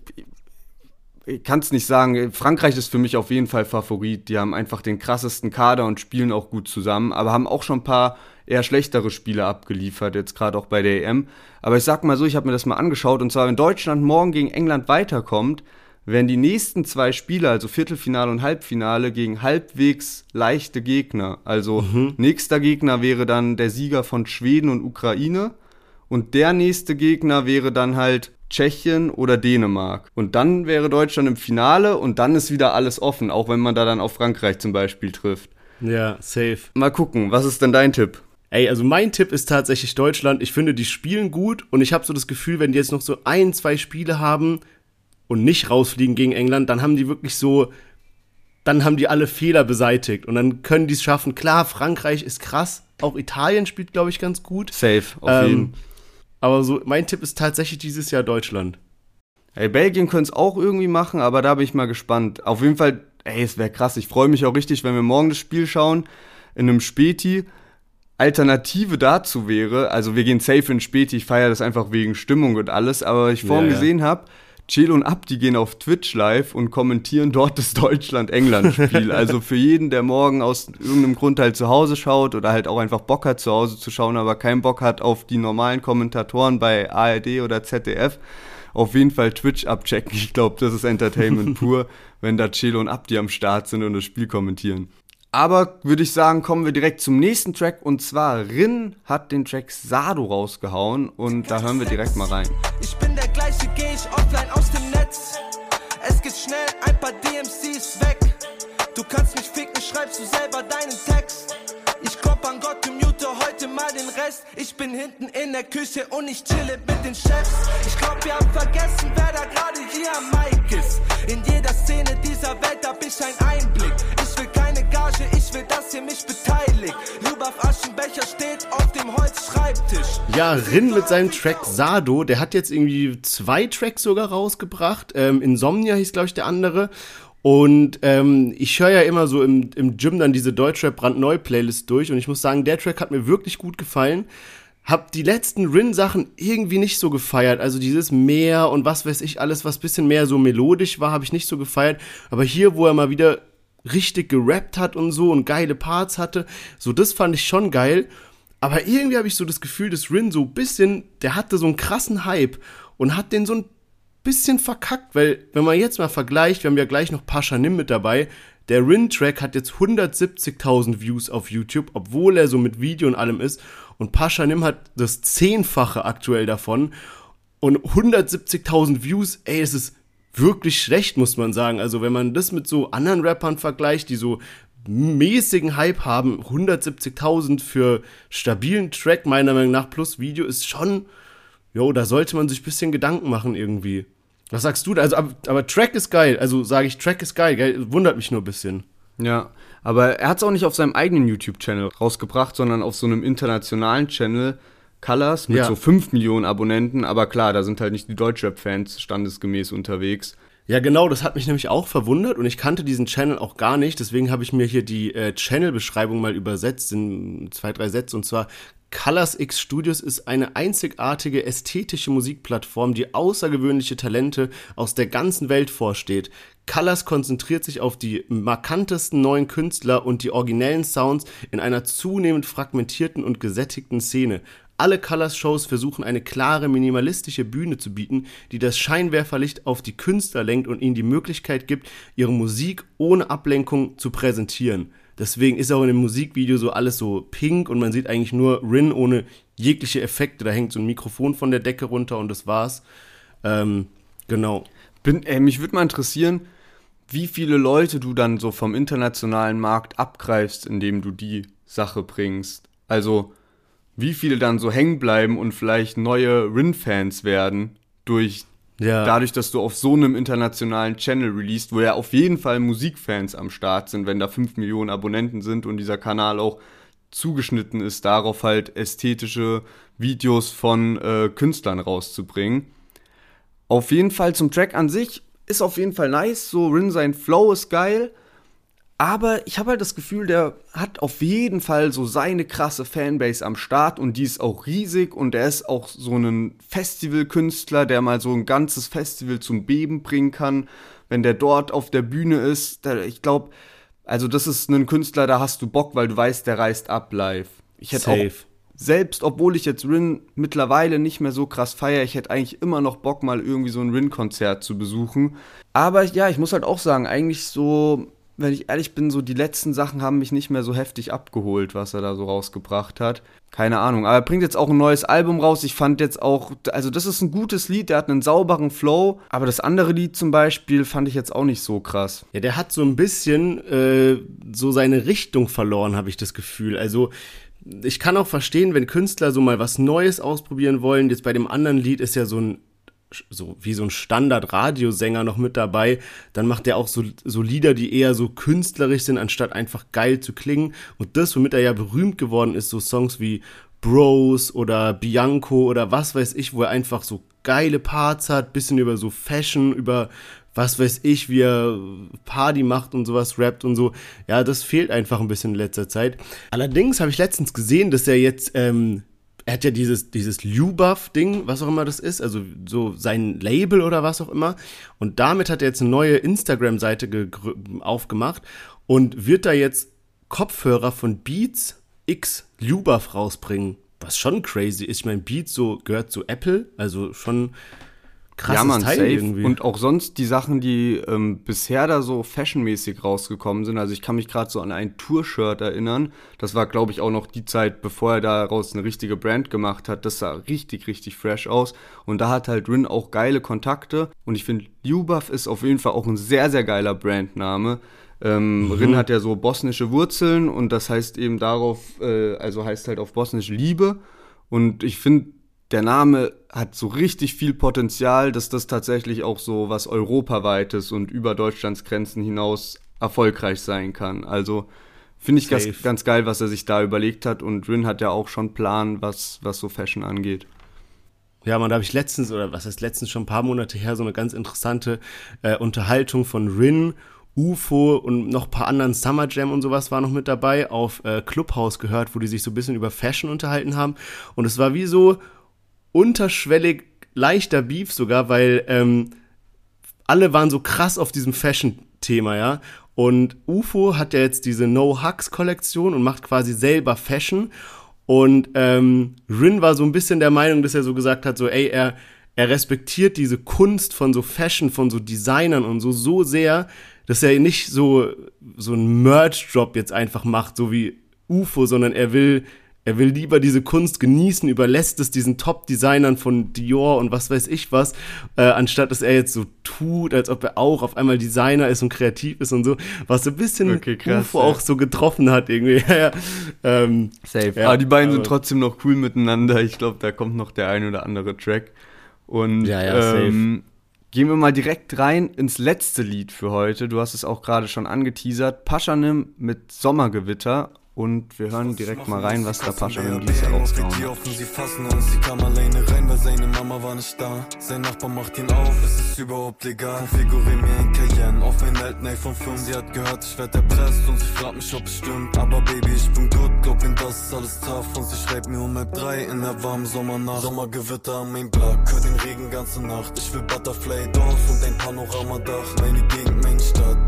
ich kann es nicht sagen, Frankreich ist für mich auf jeden Fall Favorit. Die haben einfach den krassesten Kader und spielen auch gut zusammen, aber haben auch schon ein paar eher schlechtere Spiele abgeliefert, jetzt gerade auch bei der EM. Aber ich sag mal so, ich habe mir das mal angeschaut und zwar, wenn Deutschland morgen gegen England weiterkommt, werden die nächsten zwei Spiele, also Viertelfinale und Halbfinale, gegen halbwegs leichte Gegner. Also mhm. nächster Gegner wäre dann der Sieger von Schweden und Ukraine und der nächste Gegner wäre dann halt Tschechien oder Dänemark. Und dann wäre Deutschland im Finale und dann ist wieder alles offen, auch wenn man da dann auf Frankreich zum Beispiel trifft. Ja, safe. Mal gucken, was ist denn dein Tipp? Ey, also mein Tipp ist tatsächlich Deutschland. Ich finde, die spielen gut und ich habe so das Gefühl, wenn die jetzt noch so ein, zwei Spiele haben und nicht rausfliegen gegen England, dann haben die wirklich so, dann haben die alle Fehler beseitigt und dann können die es schaffen. Klar, Frankreich ist krass, auch Italien spielt, glaube ich, ganz gut. Safe, auf ähm, jeden Fall. Aber so, mein Tipp ist tatsächlich dieses Jahr Deutschland. Ey, Belgien könnte es auch irgendwie machen, aber da bin ich mal gespannt. Auf jeden Fall, ey, es wäre krass. Ich freue mich auch richtig, wenn wir morgen das Spiel schauen, in einem Späti. Alternative dazu wäre, also wir gehen safe in Späti, ich feiere das einfach wegen Stimmung und alles, aber ich vorhin ja, ja. gesehen habe, Chill und Abdi gehen auf Twitch live und kommentieren dort das Deutschland-England-Spiel. also für jeden, der morgen aus irgendeinem Grund halt zu Hause schaut oder halt auch einfach Bock hat, zu Hause zu schauen, aber keinen Bock hat auf die normalen Kommentatoren bei ARD oder ZDF, auf jeden Fall Twitch abchecken. Ich glaube, das ist Entertainment pur, wenn da Chill und Abdi am Start sind und das Spiel kommentieren. Aber würde ich sagen, kommen wir direkt zum nächsten Track und zwar Rin hat den Track Sado rausgehauen und da hören wir direkt mal rein. Ich bin der gleiche, geh ich offline aus dem Netz. Es geht schnell, ein paar DMCs weg. Du kannst mich ficken, schreibst du selber deinen Text. Ich glaub an Gott und mute heute mal den Rest. Ich bin hinten in der Küche und ich chille mit den Chefs. Ich glaub, wir haben vergessen, wer da gerade hier am Mic ist. In jeder Szene dieser Welt hab ich einen Einblick. Gage, ich will, dass ihr mich beteiligt. Lubaf Aschenbecher steht auf dem Holzschreibtisch. Ja, Rin mit seinem Track Sado, der hat jetzt irgendwie zwei Tracks sogar rausgebracht. Ähm, Insomnia hieß, glaube ich, der andere. Und ähm, ich höre ja immer so im, im Gym dann diese Deutschrap brandneu Playlist durch und ich muss sagen, der Track hat mir wirklich gut gefallen. Hab die letzten Rin-Sachen irgendwie nicht so gefeiert. Also dieses Meer und was weiß ich, alles, was bisschen mehr so melodisch war, habe ich nicht so gefeiert. Aber hier, wo er mal wieder richtig gerappt hat und so und geile Parts hatte, so das fand ich schon geil. Aber irgendwie habe ich so das Gefühl, dass Rin so ein bisschen, der hatte so einen krassen Hype und hat den so ein bisschen verkackt, weil wenn man jetzt mal vergleicht, wir haben ja gleich noch Pascha Nim mit dabei, der Rin-Track hat jetzt 170.000 Views auf YouTube, obwohl er so mit Video und allem ist. Und Pascha Nim hat das Zehnfache aktuell davon. Und 170.000 Views, ey, es ist wirklich schlecht, muss man sagen. Also wenn man das mit so anderen Rappern vergleicht, die so mäßigen Hype haben, 170.000 für stabilen Track, meiner Meinung nach, plus Video, ist schon, jo, da sollte man sich ein bisschen Gedanken machen irgendwie. Was sagst du? Also, aber, aber Track ist geil. Also sage ich, Track ist geil, geil. Wundert mich nur ein bisschen. Ja, aber er hat es auch nicht auf seinem eigenen YouTube-Channel rausgebracht, sondern auf so einem internationalen Channel, Colors, mit Ja. so 5 Millionen Abonnenten. Aber klar, da sind halt nicht die Deutschrap-Fans standesgemäß unterwegs. Ja, genau, das hat mich nämlich auch verwundert und ich kannte diesen Channel auch gar nicht. Deswegen habe ich mir hier die äh, Channel-Beschreibung mal übersetzt in zwei, drei Sätze. Und zwar, Colors X Studios ist eine einzigartige ästhetische Musikplattform, die außergewöhnliche Talente aus der ganzen Welt vorsteht. Colors konzentriert sich auf die markantesten neuen Künstler und die originellen Sounds in einer zunehmend fragmentierten und gesättigten Szene. Alle Colors-Shows versuchen eine klare, minimalistische Bühne zu bieten, die das Scheinwerferlicht auf die Künstler lenkt und ihnen die Möglichkeit gibt, ihre Musik ohne Ablenkung zu präsentieren. Deswegen ist auch in dem Musikvideo so alles so pink und man sieht eigentlich nur Rin ohne jegliche Effekte. Da hängt so ein Mikrofon von der Decke runter und das war's. Ähm, genau. Bin, ey, mich würde mal interessieren, wie viele Leute du dann so vom internationalen Markt abgreifst, indem du die Sache bringst. Also, wie viele dann so hängen bleiben und vielleicht neue Rin-Fans werden durch Ja. dadurch, dass du auf so einem internationalen Channel released, wo ja auf jeden Fall Musikfans am Start sind, wenn da 5 Millionen Abonnenten sind und dieser Kanal auch zugeschnitten ist, darauf halt ästhetische Videos von äh, Künstlern rauszubringen. Auf jeden Fall zum Track an sich ist auf jeden Fall nice, so Rin sein Flow ist geil, aber ich habe halt das Gefühl, der hat auf jeden Fall so seine krasse Fanbase am Start und die ist auch riesig und er ist auch so ein Festivalkünstler, der mal so ein ganzes Festival zum Beben bringen kann, wenn der dort auf der Bühne ist. Da, ich glaube, also das ist ein Künstler, da hast du Bock, weil du weißt, der reist ab live. Ich hätte auch Safe. selbst obwohl ich jetzt Rin mittlerweile nicht mehr so krass feiere, ich hätte eigentlich immer noch Bock, mal irgendwie so ein Rin-Konzert zu besuchen. Aber ja, ich muss halt auch sagen, eigentlich so, wenn ich ehrlich bin, so die letzten Sachen haben mich nicht mehr so heftig abgeholt, was er da so rausgebracht hat. Keine Ahnung. Aber er bringt jetzt auch ein neues Album raus. Ich fand jetzt auch, also das ist ein gutes Lied, der hat einen sauberen Flow. Aber das andere Lied zum Beispiel fand ich jetzt auch nicht so krass. Ja, der hat so ein bisschen äh, so seine Richtung verloren, habe ich das Gefühl. Also ich kann auch verstehen, wenn Künstler so mal was Neues ausprobieren wollen. Jetzt bei dem anderen Lied ist ja so ein so wie so ein Standard-Radiosänger noch mit dabei, dann macht er auch so, so Lieder, die eher so künstlerisch sind, anstatt einfach geil zu klingen. Und das, womit er ja berühmt geworden ist, so Songs wie Bros oder Bianco oder was weiß ich, wo er einfach so geile Parts hat, bisschen über so Fashion, über was weiß ich, wie er Party macht und sowas rappt und so. Ja, das fehlt einfach ein bisschen in letzter Zeit. Allerdings habe ich letztens gesehen, dass er jetzt, ähm, er hat ja dieses, dieses Lubuff-Ding, was auch immer das ist, also so sein Label oder was auch immer. Und damit hat er jetzt eine neue Instagram-Seite aufgemacht und wird da jetzt Kopfhörer von Beats X Lubuff rausbringen. Was schon crazy ist. Ich meine, Beats so gehört zu Apple, also schon krasses ja, man, Teil safe. irgendwie. Und auch sonst die Sachen, die ähm, bisher da so fashionmäßig rausgekommen sind. Also ich kann mich gerade so an ein Tour-Shirt erinnern. Das war, glaube ich, auch noch die Zeit, bevor er daraus eine richtige Brand gemacht hat. Das sah richtig, richtig fresh aus. Und da hat halt Rin auch geile Kontakte. Und ich finde, Ljubov ist auf jeden Fall auch ein sehr, sehr geiler Brandname. Ähm, mhm. Rin hat ja so bosnische Wurzeln und das heißt eben darauf, äh, also heißt halt auf bosnisch Liebe. Und ich finde, der Name hat so richtig viel Potenzial, dass das tatsächlich auch so was Europaweites und über Deutschlands Grenzen hinaus erfolgreich sein kann. Also finde ich ganz, ganz geil, was er sich da überlegt hat. Und Rin hat ja auch schon Plan, was, was so Fashion angeht. Ja, man, da habe ich letztens, oder was heißt letztens schon ein paar Monate her, so eine ganz interessante äh, Unterhaltung von Rin UFO und noch ein paar anderen Summer Jam und sowas war noch mit dabei auf äh, Clubhouse gehört, wo die sich so ein bisschen über Fashion unterhalten haben. Und es war wie so unterschwellig leichter Beef sogar, weil ähm, alle waren so krass auf diesem Fashion-Thema, ja. Und UFO hat ja jetzt diese No-Hugs-Kollektion und macht quasi selber Fashion. Und ähm, Rin war so ein bisschen der Meinung, dass er so gesagt hat, so, ey, er, er respektiert diese Kunst von so Fashion, von so Designern und so so sehr, dass er nicht so, so einen Merch-Drop jetzt einfach macht, so wie UFO, sondern er will, er will lieber diese Kunst genießen, überlässt es diesen Top-Designern von Dior und was weiß ich was, äh, anstatt dass er jetzt so tut, als ob er auch auf einmal Designer ist und kreativ ist und so, was so ein bisschen okay, krass, UFO ja. auch so getroffen hat irgendwie. ähm, Safe. Ja, aber die beiden sind trotzdem noch cool miteinander. Ich glaube, da kommt noch der ein oder andere Track. Und ja, ja, ähm, Gehen wir mal direkt rein ins letzte Lied für heute. Du hast es auch gerade schon angeteasert. Paschanim mit Sommergewitter und wir hören direkt mal rein, was da Pascha im Dienst rausgehauen hat. Sie fassen uns, sie kam alleine rein, weil seine Mama war nicht da. Sein Nachbar macht ihn auf, es ist überhaupt legal. Konfigurier mir ein Cayenne auf ein alten iPhone 5. Sie hat gehört, ich werd erpresst und sie fragt mich, ob es stimmt. Aber Baby, ich bin gut, glaub ihm, das ist alles tough. Und sie schreibt mir um halb drei in der warmen Sommernacht. Sommergewitter am Main Block, hör den Regen ganze Nacht. Ich will Butterfly Dorf und ein Panoramadach. Meine Gegend, meine Stadt,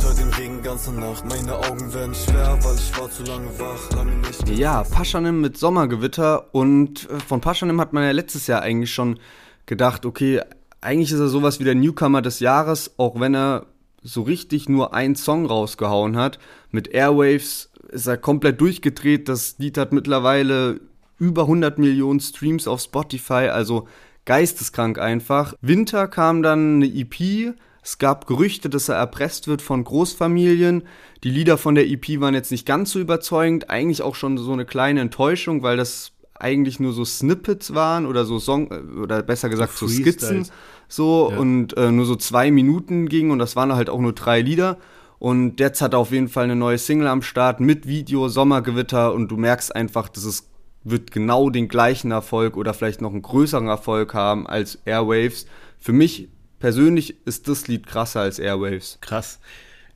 Regen ganze Nacht. Meine Augen werden schwer, weil ich war zu lange wach. Ja, Paschanim mit Sommergewitter und äh, von Paschanim hat man ja letztes Jahr eigentlich schon gedacht, okay, eigentlich ist er sowas wie der Newcomer des Jahres, auch wenn er so richtig nur einen Song rausgehauen hat. Mit Airwaves ist er komplett durchgedreht. Das Lied hat mittlerweile über 100 Millionen Streams auf Spotify, also geisteskrank einfach. Winter kam dann eine EP, es gab Gerüchte, dass er erpresst wird von Großfamilien. Die Lieder von der EP waren jetzt nicht ganz so überzeugend. Eigentlich auch schon so eine kleine Enttäuschung, weil das eigentlich nur so Snippets waren oder so Song oder besser gesagt so, so Skizzen so ja. und äh, nur so zwei Minuten ging und das waren halt auch nur drei Lieder. Und jetzt hat er auf jeden Fall eine neue Single am Start mit Video, Sommergewitter und du merkst einfach, dass es wird genau den gleichen Erfolg oder vielleicht noch einen größeren Erfolg haben als Airwaves. Für mich persönlich ist das Lied krasser als Airwaves. Krass.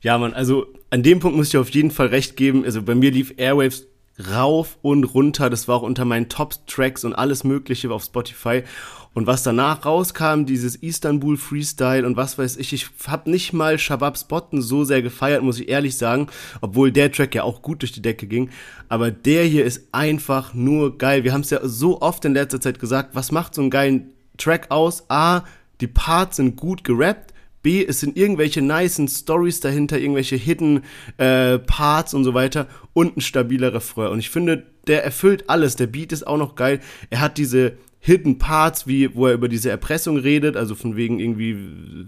Ja, man, also an dem Punkt muss ich auf jeden Fall recht geben. Also bei mir lief Airwaves rauf und runter. Das war auch unter meinen Top-Tracks und alles Mögliche auf Spotify. Und was danach rauskam, dieses Istanbul Freestyle und was weiß ich, ich hab nicht mal Shabab Spotten so sehr gefeiert, muss ich ehrlich sagen, obwohl der Track ja auch gut durch die Decke ging. Aber der hier ist einfach nur geil. Wir haben es ja so oft in letzter Zeit gesagt, was macht so einen geilen Track aus? A, die Parts sind gut gerappt. B, es sind irgendwelche nicen Stories dahinter, irgendwelche hidden äh, Parts und so weiter und ein stabiler Refrain. Und ich finde, der erfüllt alles. Der Beat ist auch noch geil. Er hat diese Hidden Parts, wie, wo er über diese Erpressung redet, also von wegen irgendwie,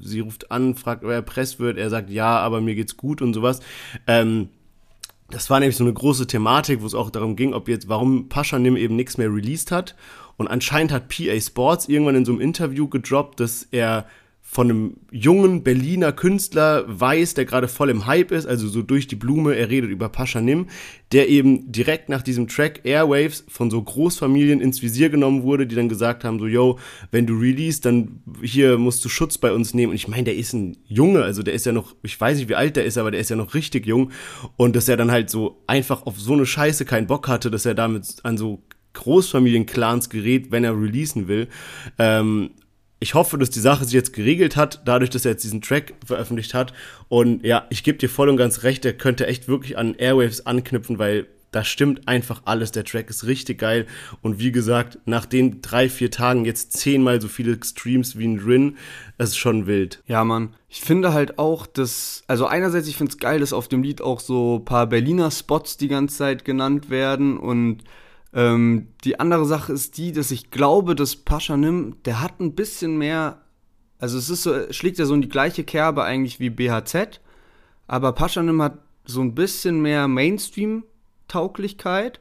sie ruft an, fragt, ob er erpresst wird, er sagt ja, aber mir geht's gut und sowas. Ähm, das war nämlich so eine große Thematik, wo es auch darum ging, ob jetzt, warum Paschanim eben nichts mehr released hat. Und anscheinend hat PA Sports irgendwann in so einem Interview gedroppt, dass er von einem jungen Berliner Künstler weiß, der gerade voll im Hype ist, also so durch die Blume, er redet über Pascha Nim, der eben direkt nach diesem Track Airwaves von so Großfamilien ins Visier genommen wurde, die dann gesagt haben, so, yo, wenn du release, dann hier musst du Schutz bei uns nehmen. Und ich meine, der ist ein Junge, also der ist ja noch, ich weiß nicht, wie alt der ist, aber der ist ja noch richtig jung. Und dass er dann halt so einfach auf so eine Scheiße keinen Bock hatte, dass er damit an so Großfamilienclans gerät, wenn er releasen will. Ähm, ich hoffe, dass die Sache sich jetzt geregelt hat, dadurch, dass er jetzt diesen Track veröffentlicht hat. Und ja, ich gebe dir voll und ganz recht, er könnte echt wirklich an Airwaves anknüpfen, weil da stimmt einfach alles. Der Track ist richtig geil. Und wie gesagt, nach den drei, vier Tagen jetzt zehnmal so viele Streams wie ein Rin. Das ist schon wild. Ja, Mann. Ich finde halt auch, dass, also einerseits, ich finde es geil, dass auf dem Lied auch so ein paar Berliner Spots die ganze Zeit genannt werden. Und ähm, die andere Sache ist die, dass ich glaube, dass Pascha Nim, der hat ein bisschen mehr, also es ist so, schlägt ja so in die gleiche Kerbe eigentlich wie BHZ. Aber Pascha Nim hat so ein bisschen mehr Mainstream Tauglichkeit.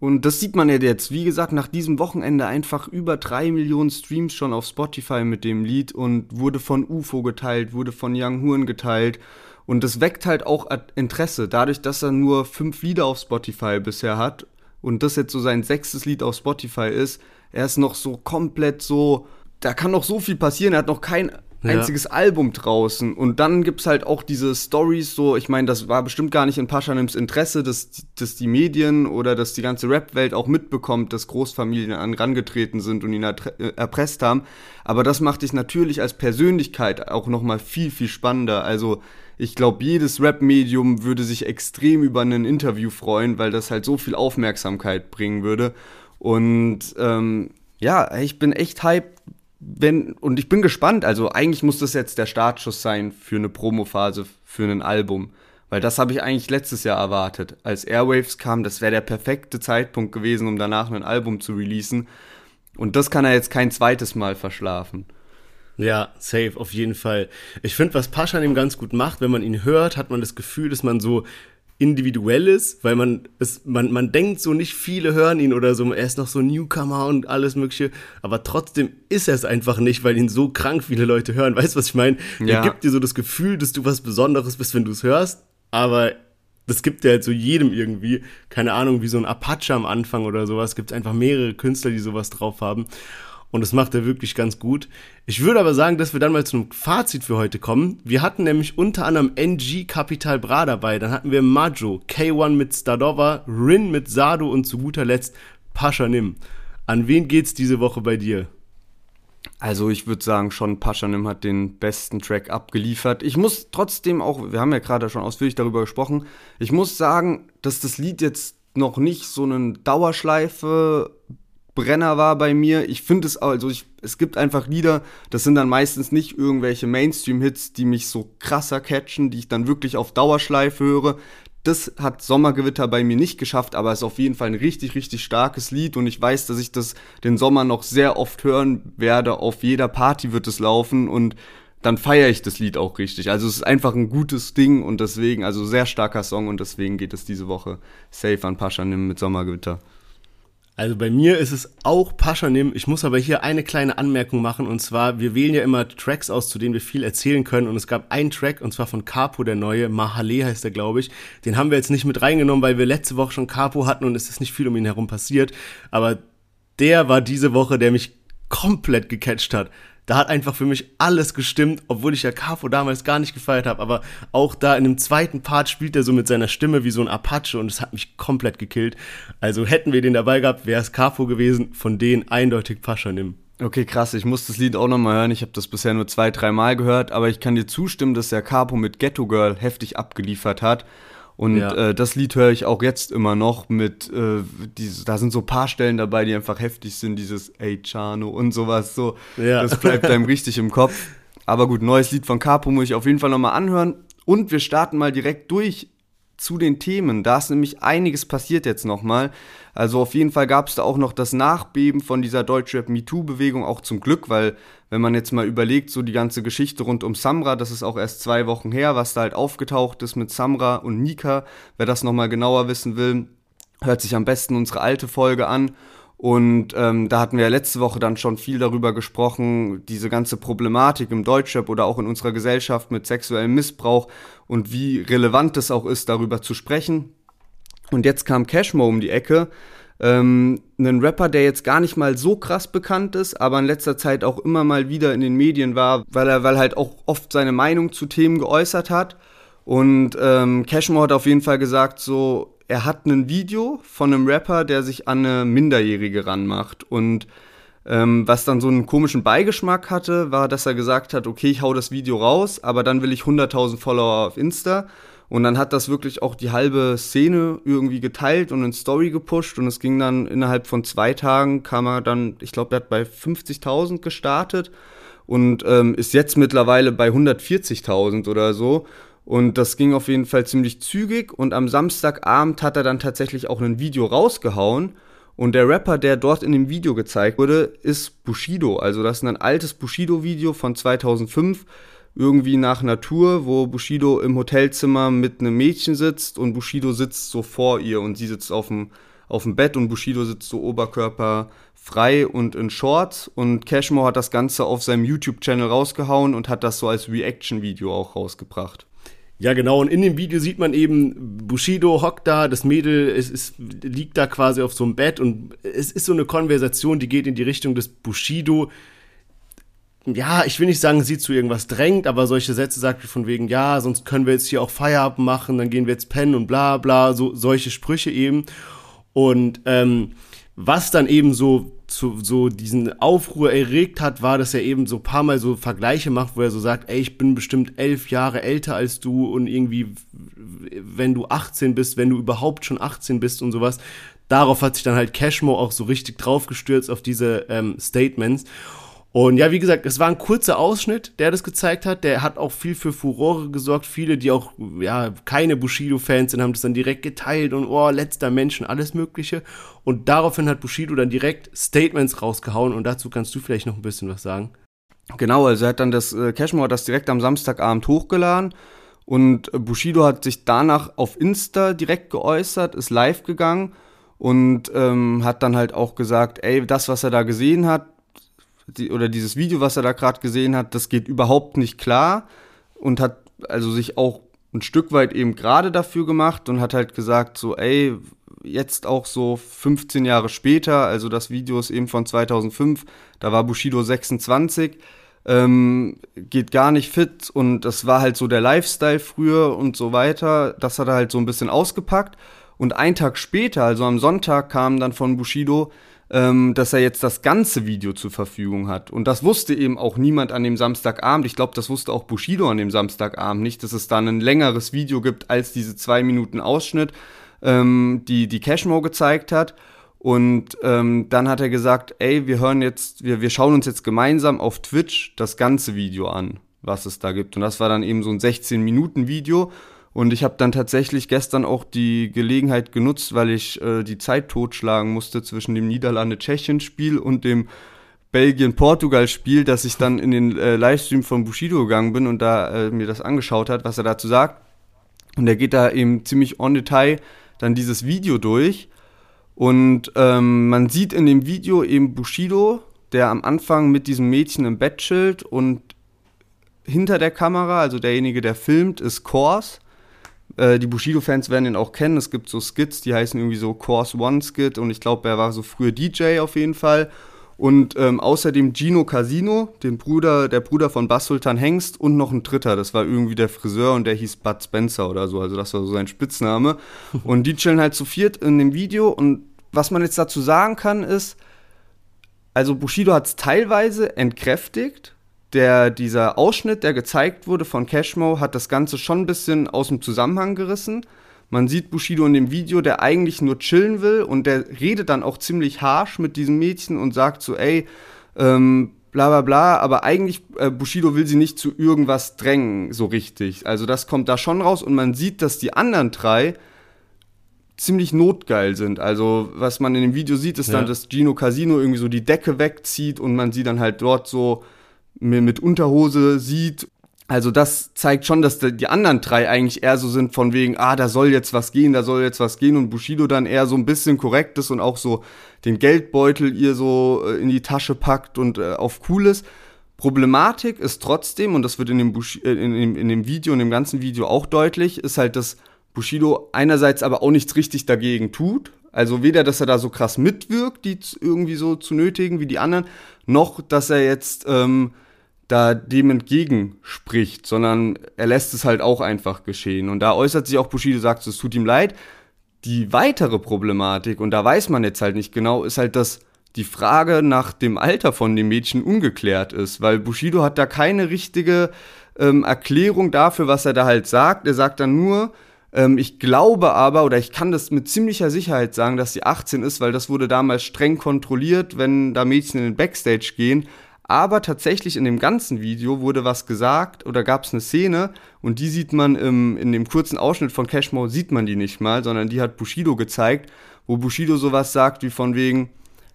Und das sieht man ja jetzt, wie gesagt, nach diesem Wochenende einfach über drei Millionen Streams schon auf Spotify mit dem Lied und wurde von UFO geteilt, wurde von Young Huren geteilt. Und das weckt halt auch Interesse, dadurch, dass er nur fünf Lieder auf Spotify bisher hat und das jetzt so sein sechstes Lied auf Spotify ist. Er ist noch so komplett so, da kann noch so viel passieren. Er hat noch kein einziges ja. Album draußen. Und dann gibt es halt auch diese Stories, so, ich meine, das war bestimmt gar nicht in Paschanims Interesse, dass, dass die Medien oder dass die ganze Rap-Welt auch mitbekommt, dass Großfamilien angetreten sind und ihn äh, erpresst haben. Aber das macht dich natürlich als Persönlichkeit auch nochmal viel, viel spannender. Also, ich glaube, jedes Rap-Medium würde sich extrem über ein Interview freuen, weil das halt so viel Aufmerksamkeit bringen würde. Und ähm, ja, ich bin echt hyped, wenn, und ich bin gespannt, also eigentlich muss das jetzt der Startschuss sein für eine Promophase, für ein Album. Weil das habe ich eigentlich letztes Jahr erwartet. Als Airwaves kam, das wäre der perfekte Zeitpunkt gewesen, um danach ein Album zu releasen. Und das kann er jetzt kein zweites Mal verschlafen. Ja, safe, auf jeden Fall. Ich finde, was Pascha ihm ganz gut macht, wenn man ihn hört, hat man das Gefühl, dass man so individuelles, weil man es, man, man denkt so nicht viele hören ihn oder so, er ist noch so Newcomer und alles mögliche, aber trotzdem ist er es einfach nicht, weil ihn so krank viele Leute hören. Weißt du, was ich meine? Ja. Er gibt dir so das Gefühl, dass du was Besonderes bist, wenn du es hörst, aber das gibt ja halt so jedem irgendwie, keine Ahnung, wie so ein Apache am Anfang oder sowas, gibt einfach mehrere Künstler, die sowas drauf haben und das macht er wirklich ganz gut. Ich würde aber sagen, dass wir dann mal zum Fazit für heute kommen. Wir hatten nämlich unter anderem NG Capital Bra dabei, dann hatten wir Majo, K1 mit Stadova, Rin mit Sado und zu guter Letzt Pascha Nim. An wen geht's diese Woche bei dir? Also ich würde sagen, schon Paschanim hat den besten Track abgeliefert. Ich muss trotzdem auch, wir haben ja gerade schon ausführlich darüber gesprochen, ich muss sagen, dass das Lied jetzt noch nicht so eine Dauerschleife Brenner war bei mir. Ich finde es, also ich, es gibt einfach Lieder, das sind dann meistens nicht irgendwelche Mainstream-Hits, die mich so krasser catchen, die ich dann wirklich auf Dauerschleife höre. Das hat Sommergewitter bei mir nicht geschafft, aber es ist auf jeden Fall ein richtig, richtig starkes Lied und ich weiß, dass ich das den Sommer noch sehr oft hören werde. Auf jeder Party wird es laufen und dann feiere ich das Lied auch richtig. Also es ist einfach ein gutes Ding und deswegen, also sehr starker Song und deswegen geht es diese Woche safe an Paschanim mit Sommergewitter. Also bei mir ist es auch Paschanim. Ich muss aber hier eine kleine Anmerkung machen. Und zwar, wir wählen ja immer Tracks aus, zu denen wir viel erzählen können. Und es gab einen Track und zwar von Capo, der neue, Mahale heißt der, glaube ich. Den haben wir jetzt nicht mit reingenommen, weil wir letzte Woche schon Capo hatten und es ist nicht viel um ihn herum passiert, aber der war diese Woche, der mich komplett gecatcht hat da hat einfach für mich alles gestimmt, obwohl ich ja Cafo damals gar nicht gefeiert habe. Aber auch da in dem zweiten Part spielt er so mit seiner Stimme wie so ein Apache und es hat mich komplett gekillt. Also hätten wir den dabei gehabt, wäre es Cafo gewesen, von denen eindeutig Pascha nimm. Okay, krass. Ich muss das Lied auch nochmal hören. Ich habe das bisher nur zwei, dreimal gehört, aber ich kann dir zustimmen, dass der Capo mit Ghetto Girl heftig abgeliefert hat. Und ja. äh, das Lied höre ich auch jetzt immer noch mit, äh, dieses, da sind so paar Stellen dabei, die einfach heftig sind, dieses Ey Chano und sowas so. Ja. Das bleibt einem richtig im Kopf. Aber gut, neues Lied von Capo muss ich auf jeden Fall nochmal anhören. Und wir starten mal direkt durch zu den Themen. Da ist nämlich einiges passiert jetzt nochmal. Also auf jeden Fall gab es da auch noch das Nachbeben von dieser Deutschrap MeToo-Bewegung, auch zum Glück, weil wenn man jetzt mal überlegt, so die ganze Geschichte rund um Samra, das ist auch erst zwei Wochen her, was da halt aufgetaucht ist mit Samra und Nika. Wer das nochmal genauer wissen will, hört sich am besten unsere alte Folge an. Und ähm, da hatten wir ja letzte Woche dann schon viel darüber gesprochen, diese ganze Problematik im Deutschrap oder auch in unserer Gesellschaft mit sexuellem Missbrauch und wie relevant es auch ist, darüber zu sprechen. Und jetzt kam Cashmo um die Ecke, ähm, ein Rapper, der jetzt gar nicht mal so krass bekannt ist, aber in letzter Zeit auch immer mal wieder in den Medien war, weil er, weil halt auch oft seine Meinung zu Themen geäußert hat. Und ähm, Cashmore hat auf jeden Fall gesagt, so, er hat ein Video von einem Rapper, der sich an eine Minderjährige ranmacht. Und ähm, was dann so einen komischen Beigeschmack hatte, war, dass er gesagt hat, okay, ich hau das Video raus, aber dann will ich 100.000 Follower auf Insta. Und dann hat das wirklich auch die halbe Szene irgendwie geteilt und in Story gepusht. Und es ging dann innerhalb von zwei Tagen, kam er dann, ich glaube, er hat bei 50.000 gestartet und ähm, ist jetzt mittlerweile bei 140.000 oder so. Und das ging auf jeden Fall ziemlich zügig. Und am Samstagabend hat er dann tatsächlich auch ein Video rausgehauen. Und der Rapper, der dort in dem Video gezeigt wurde, ist Bushido. Also das ist ein altes Bushido-Video von 2005 irgendwie nach Natur, wo Bushido im Hotelzimmer mit einem Mädchen sitzt und Bushido sitzt so vor ihr und sie sitzt auf dem, auf dem Bett und Bushido sitzt so Oberkörper frei und in Shorts und Cashmore hat das Ganze auf seinem YouTube-Channel rausgehauen und hat das so als Reaction-Video auch rausgebracht. Ja, genau. Und in dem Video sieht man eben, Bushido hockt da, das Mädel ist, ist, liegt da quasi auf so einem Bett und es ist so eine Konversation, die geht in die Richtung des Bushido ja, ich will nicht sagen, sie zu irgendwas drängt, aber solche Sätze sagt wie von wegen, ja, sonst können wir jetzt hier auch Feierabend machen, dann gehen wir jetzt pennen und bla bla, so solche Sprüche eben. Und ähm, was dann eben so zu, so diesen Aufruhr erregt hat, war, dass er eben so paar Mal so Vergleiche macht, wo er so sagt, ey, ich bin bestimmt elf Jahre älter als du und irgendwie, wenn du 18 bist, wenn du überhaupt schon 18 bist und sowas. Darauf hat sich dann halt Cashmo auch so richtig draufgestürzt auf diese ähm, Statements. Und ja, wie gesagt, es war ein kurzer Ausschnitt, der das gezeigt hat. Der hat auch viel für Furore gesorgt. Viele, die auch ja keine Bushido-Fans sind, haben das dann direkt geteilt und oh, letzter Menschen, alles Mögliche. Und daraufhin hat Bushido dann direkt Statements rausgehauen. Und dazu kannst du vielleicht noch ein bisschen was sagen. Genau, also er hat dann das, äh, Cashmore das direkt am Samstagabend hochgeladen. Und Bushido hat sich danach auf Insta direkt geäußert, ist live gegangen und ähm, hat dann halt auch gesagt, ey, das, was er da gesehen hat, die, oder dieses Video, was er da gerade gesehen hat, das geht überhaupt nicht klar und hat also sich auch ein Stück weit eben gerade dafür gemacht und hat halt gesagt, so, ey, jetzt auch so 15 Jahre später, also das Video ist eben von 2005, da war Bushido 26, ähm, geht gar nicht fit und das war halt so der Lifestyle früher und so weiter. Das hat er halt so ein bisschen ausgepackt. Und ein Tag später, also am Sonntag, kam dann von Bushido, ähm, dass er jetzt das ganze Video zur Verfügung hat. Und das wusste eben auch niemand an dem Samstagabend. Ich glaube, das wusste auch Bushido an dem Samstagabend nicht, dass es da ein längeres Video gibt als diese zwei Minuten Ausschnitt, ähm, die die Cashmo gezeigt hat. Und ähm, dann hat er gesagt, ey, wir hören jetzt, wir, wir schauen uns jetzt gemeinsam auf Twitch das ganze Video an, was es da gibt. Und das war dann eben so ein 16-Minuten-Video. Und ich habe dann tatsächlich gestern auch die Gelegenheit genutzt, weil ich äh, die Zeit totschlagen musste zwischen dem Niederlande-Tschechien-Spiel und dem Belgien-Portugal-Spiel, dass ich dann in den äh, Livestream von Bushido gegangen bin und da äh, mir das angeschaut hat, was er dazu sagt. Und er geht da eben ziemlich on Detail dann dieses Video durch. Und ähm, man sieht in dem Video eben Bushido, der am Anfang mit diesem Mädchen im Bett chillt und hinter der Kamera, also derjenige, der filmt, ist Kors. Äh, die Bushido-Fans werden ihn auch kennen. Es gibt so Skits, die heißen irgendwie so Course One Skit und ich glaube, er war so früher DJ auf jeden Fall. Und ähm, außerdem Gino Casino, den Bruder, der Bruder von Bass Sultan Hengst und noch ein dritter, das war irgendwie der Friseur und der hieß Bud Spencer oder so, also das war so sein Spitzname. Und die chillen halt zu viert in dem Video und was man jetzt dazu sagen kann ist, also Bushido hat es teilweise entkräftigt, der, dieser Ausschnitt, der gezeigt wurde von Cashmo, hat das Ganze schon ein bisschen aus dem Zusammenhang gerissen. Man sieht Bushido in dem Video, der eigentlich nur chillen will und der redet dann auch ziemlich harsh mit diesem Mädchen und sagt so, ey, ähm, bla bla bla, aber eigentlich äh, Bushido will sie nicht zu irgendwas drängen, so richtig. Also das kommt da schon raus und man sieht, dass die anderen drei ziemlich notgeil sind. Also was man in dem Video sieht, ist ja. dann, dass Gino Casino irgendwie so die Decke wegzieht und man sie dann halt dort so mit Unterhose sieht. Also das zeigt schon, dass die anderen drei eigentlich eher so sind von wegen, ah, da soll jetzt was gehen, da soll jetzt was gehen und Bushido dann eher so ein bisschen korrekt ist und auch so den Geldbeutel ihr so äh, in die Tasche packt und äh, auf cooles. Problematik ist trotzdem, und das wird in dem, Bush äh, in, dem, in dem Video, in dem ganzen Video auch deutlich, ist halt, dass Bushido einerseits aber auch nichts richtig dagegen tut. Also weder, dass er da so krass mitwirkt, die irgendwie so zu nötigen wie die anderen, noch, dass er jetzt ähm, da dem entgegenspricht, sondern er lässt es halt auch einfach geschehen. Und da äußert sich auch Bushido, sagt, es tut ihm leid. Die weitere Problematik, und da weiß man jetzt halt nicht genau, ist halt, dass die Frage nach dem Alter von dem Mädchen ungeklärt ist, weil Bushido hat da keine richtige ähm, Erklärung dafür, was er da halt sagt. Er sagt dann nur, ähm, ich glaube aber, oder ich kann das mit ziemlicher Sicherheit sagen, dass sie 18 ist, weil das wurde damals streng kontrolliert, wenn da Mädchen in den Backstage gehen. Aber tatsächlich in dem ganzen Video wurde was gesagt oder gab es eine Szene und die sieht man im, in dem kurzen Ausschnitt von Cashmo, sieht man die nicht mal, sondern die hat Bushido gezeigt, wo Bushido sowas sagt wie von wegen,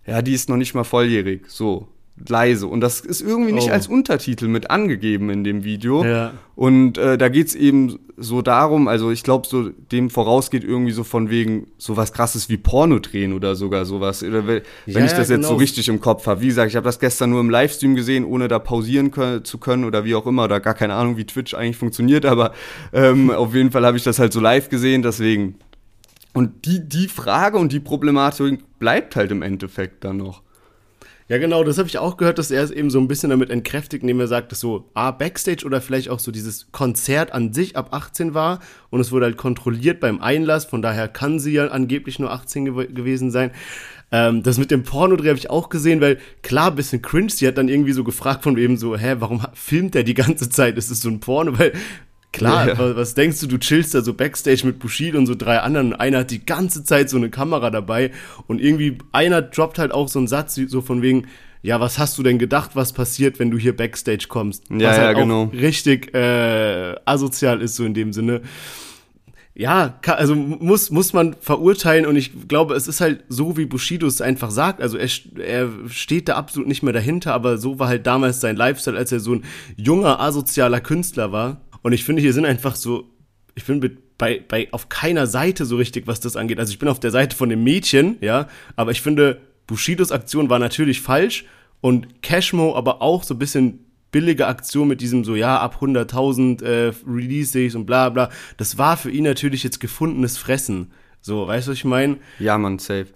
ja, die ist noch nicht mal volljährig, so leise. Und das ist irgendwie nicht oh. als Untertitel mit angegeben in dem Video. Ja. Und äh, da geht's eben so darum, also ich glaube, so dem vorausgeht irgendwie so von wegen sowas krasses wie Porno drehen oder sogar sowas. Oder wenn ja, ich das ja, jetzt so genau. richtig im Kopf habe. Wie gesagt, ich habe das gestern nur im Livestream gesehen, ohne da pausieren können, zu können oder wie auch immer, oder gar keine Ahnung, wie Twitch eigentlich funktioniert, aber ähm, auf jeden Fall habe ich das halt so live gesehen, deswegen. Und die, die Frage und die Problematik bleibt halt im Endeffekt dann noch. Ja, genau, das habe ich auch gehört, dass er es eben so ein bisschen damit entkräftigt, indem er sagt, dass so A, Backstage oder vielleicht auch so dieses Konzert an sich ab 18 war und es wurde halt kontrolliert beim Einlass, von daher kann sie ja angeblich nur 18 gew gewesen sein. Ähm, das mit dem Pornodreh habe ich auch gesehen, weil klar, bisschen cringe, sie hat dann irgendwie so gefragt von eben so, hä, warum filmt der die ganze Zeit? Ist es so ein Porno? Weil Klar, ja. was, was, denkst du, du chillst da so Backstage mit Bushido und so drei anderen und einer hat die ganze Zeit so eine Kamera dabei und irgendwie einer droppt halt auch so einen Satz so von wegen, ja, was hast du denn gedacht, was passiert, wenn du hier Backstage kommst? Ja, was halt ja, genau. richtig äh, asozial ist so in dem Sinne. Ja, also muss, muss man verurteilen und ich glaube, es ist halt so, wie Bushido es einfach sagt. Also er, er steht da absolut nicht mehr dahinter, aber so war halt damals sein Lifestyle, als er so ein junger, asozialer Künstler war. Und ich finde, hier sind einfach so, ich bin bei, bei auf keiner Seite so richtig, was das angeht. Also ich bin auf der Seite von dem Mädchen, ja, aber ich finde, Bushidos Aktion war natürlich falsch und Cashmo aber auch so ein bisschen billige Aktion mit diesem so, ja, ab 100.000 äh, Releases und bla bla. Das war für ihn natürlich jetzt gefundenes Fressen. So, weißt du, was ich meine? Ja, man, safe.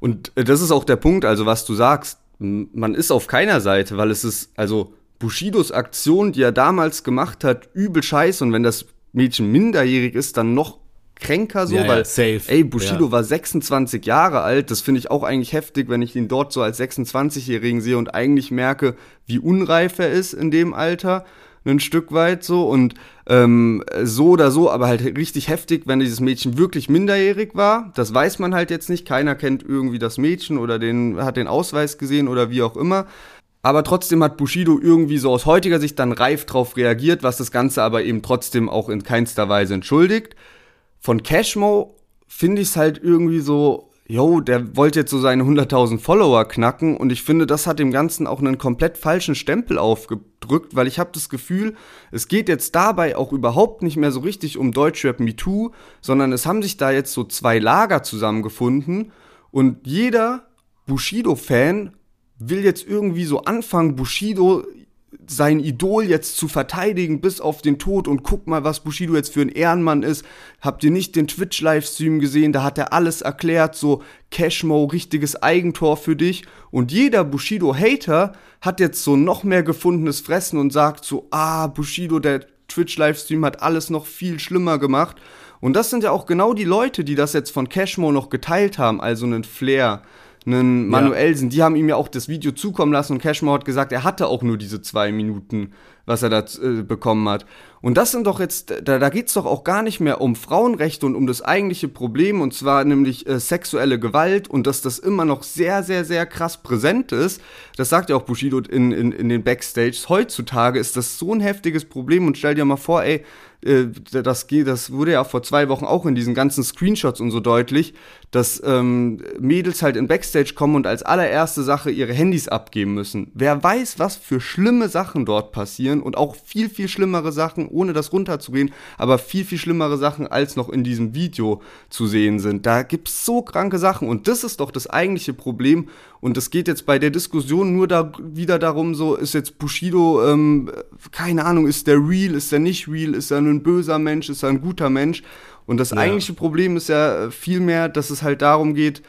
Und äh, das ist auch der Punkt, also was du sagst, man ist auf keiner Seite, weil es ist, also Bushidos Aktion, die er damals gemacht hat, übel scheiße. Und wenn das Mädchen minderjährig ist, dann noch kränker so, ja, weil, ja, safe. ey, Bushido ja. war 26 Jahre alt. Das finde ich auch eigentlich heftig, wenn ich ihn dort so als 26-Jährigen sehe und eigentlich merke, wie unreif er ist in dem Alter. Ein Stück weit so und ähm, so oder so, aber halt richtig heftig, wenn dieses Mädchen wirklich minderjährig war. Das weiß man halt jetzt nicht. Keiner kennt irgendwie das Mädchen oder den, hat den Ausweis gesehen oder wie auch immer. Aber trotzdem hat Bushido irgendwie so aus heutiger Sicht dann reif drauf reagiert, was das Ganze aber eben trotzdem auch in keinster Weise entschuldigt. Von Cashmo finde ich es halt irgendwie so, yo, der wollte jetzt so seine 100.000 Follower knacken und ich finde, das hat dem Ganzen auch einen komplett falschen Stempel aufgedrückt, weil ich habe das Gefühl, es geht jetzt dabei auch überhaupt nicht mehr so richtig um Deutschrap Me Too, sondern es haben sich da jetzt so zwei Lager zusammengefunden und jeder Bushido-Fan will jetzt irgendwie so anfangen, Bushido sein Idol jetzt zu verteidigen bis auf den Tod und guck mal, was Bushido jetzt für ein Ehrenmann ist. Habt ihr nicht den Twitch-Livestream gesehen? Da hat er alles erklärt, so Cashmo, richtiges Eigentor für dich. Und jeder Bushido-Hater hat jetzt so noch mehr gefundenes Fressen und sagt so, ah, Bushido, der Twitch-Livestream hat alles noch viel schlimmer gemacht. Und das sind ja auch genau die Leute, die das jetzt von Cashmo noch geteilt haben, also einen Flair, einen Manuelsen, ja. die haben ihm ja auch das Video zukommen lassen und Cashmore hat gesagt, er hatte auch nur diese zwei Minuten, was er da äh, bekommen hat. Und das sind doch jetzt, da, da geht es doch auch gar nicht mehr um Frauenrechte und um das eigentliche Problem, und zwar nämlich äh, sexuelle Gewalt und dass das immer noch sehr, sehr, sehr krass präsent ist. Das sagt ja auch Bushido in, in, in den Backstages. Heutzutage ist das so ein heftiges Problem und stell dir mal vor, ey, äh, das, das wurde ja vor zwei Wochen auch in diesen ganzen Screenshots und so deutlich, dass ähm, Mädels halt in Backstage kommen und als allererste Sache ihre Handys abgeben müssen. Wer weiß, was für schlimme Sachen dort passieren und auch viel, viel schlimmere Sachen, ohne das runterzugehen, aber viel, viel schlimmere Sachen als noch in diesem Video zu sehen sind. Da gibt's so kranke Sachen und das ist doch das eigentliche Problem und es geht jetzt bei der Diskussion nur da wieder darum, so ist jetzt Bushido, ähm, keine Ahnung, ist der real, ist der nicht real, ist er ein böser Mensch, ist er ein guter Mensch? Und das ja. eigentliche Problem ist ja vielmehr, dass es halt darum geht,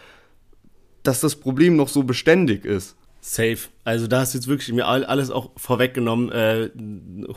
dass das Problem noch so beständig ist. Safe. Also da hast du jetzt wirklich mir alles auch vorweggenommen, äh,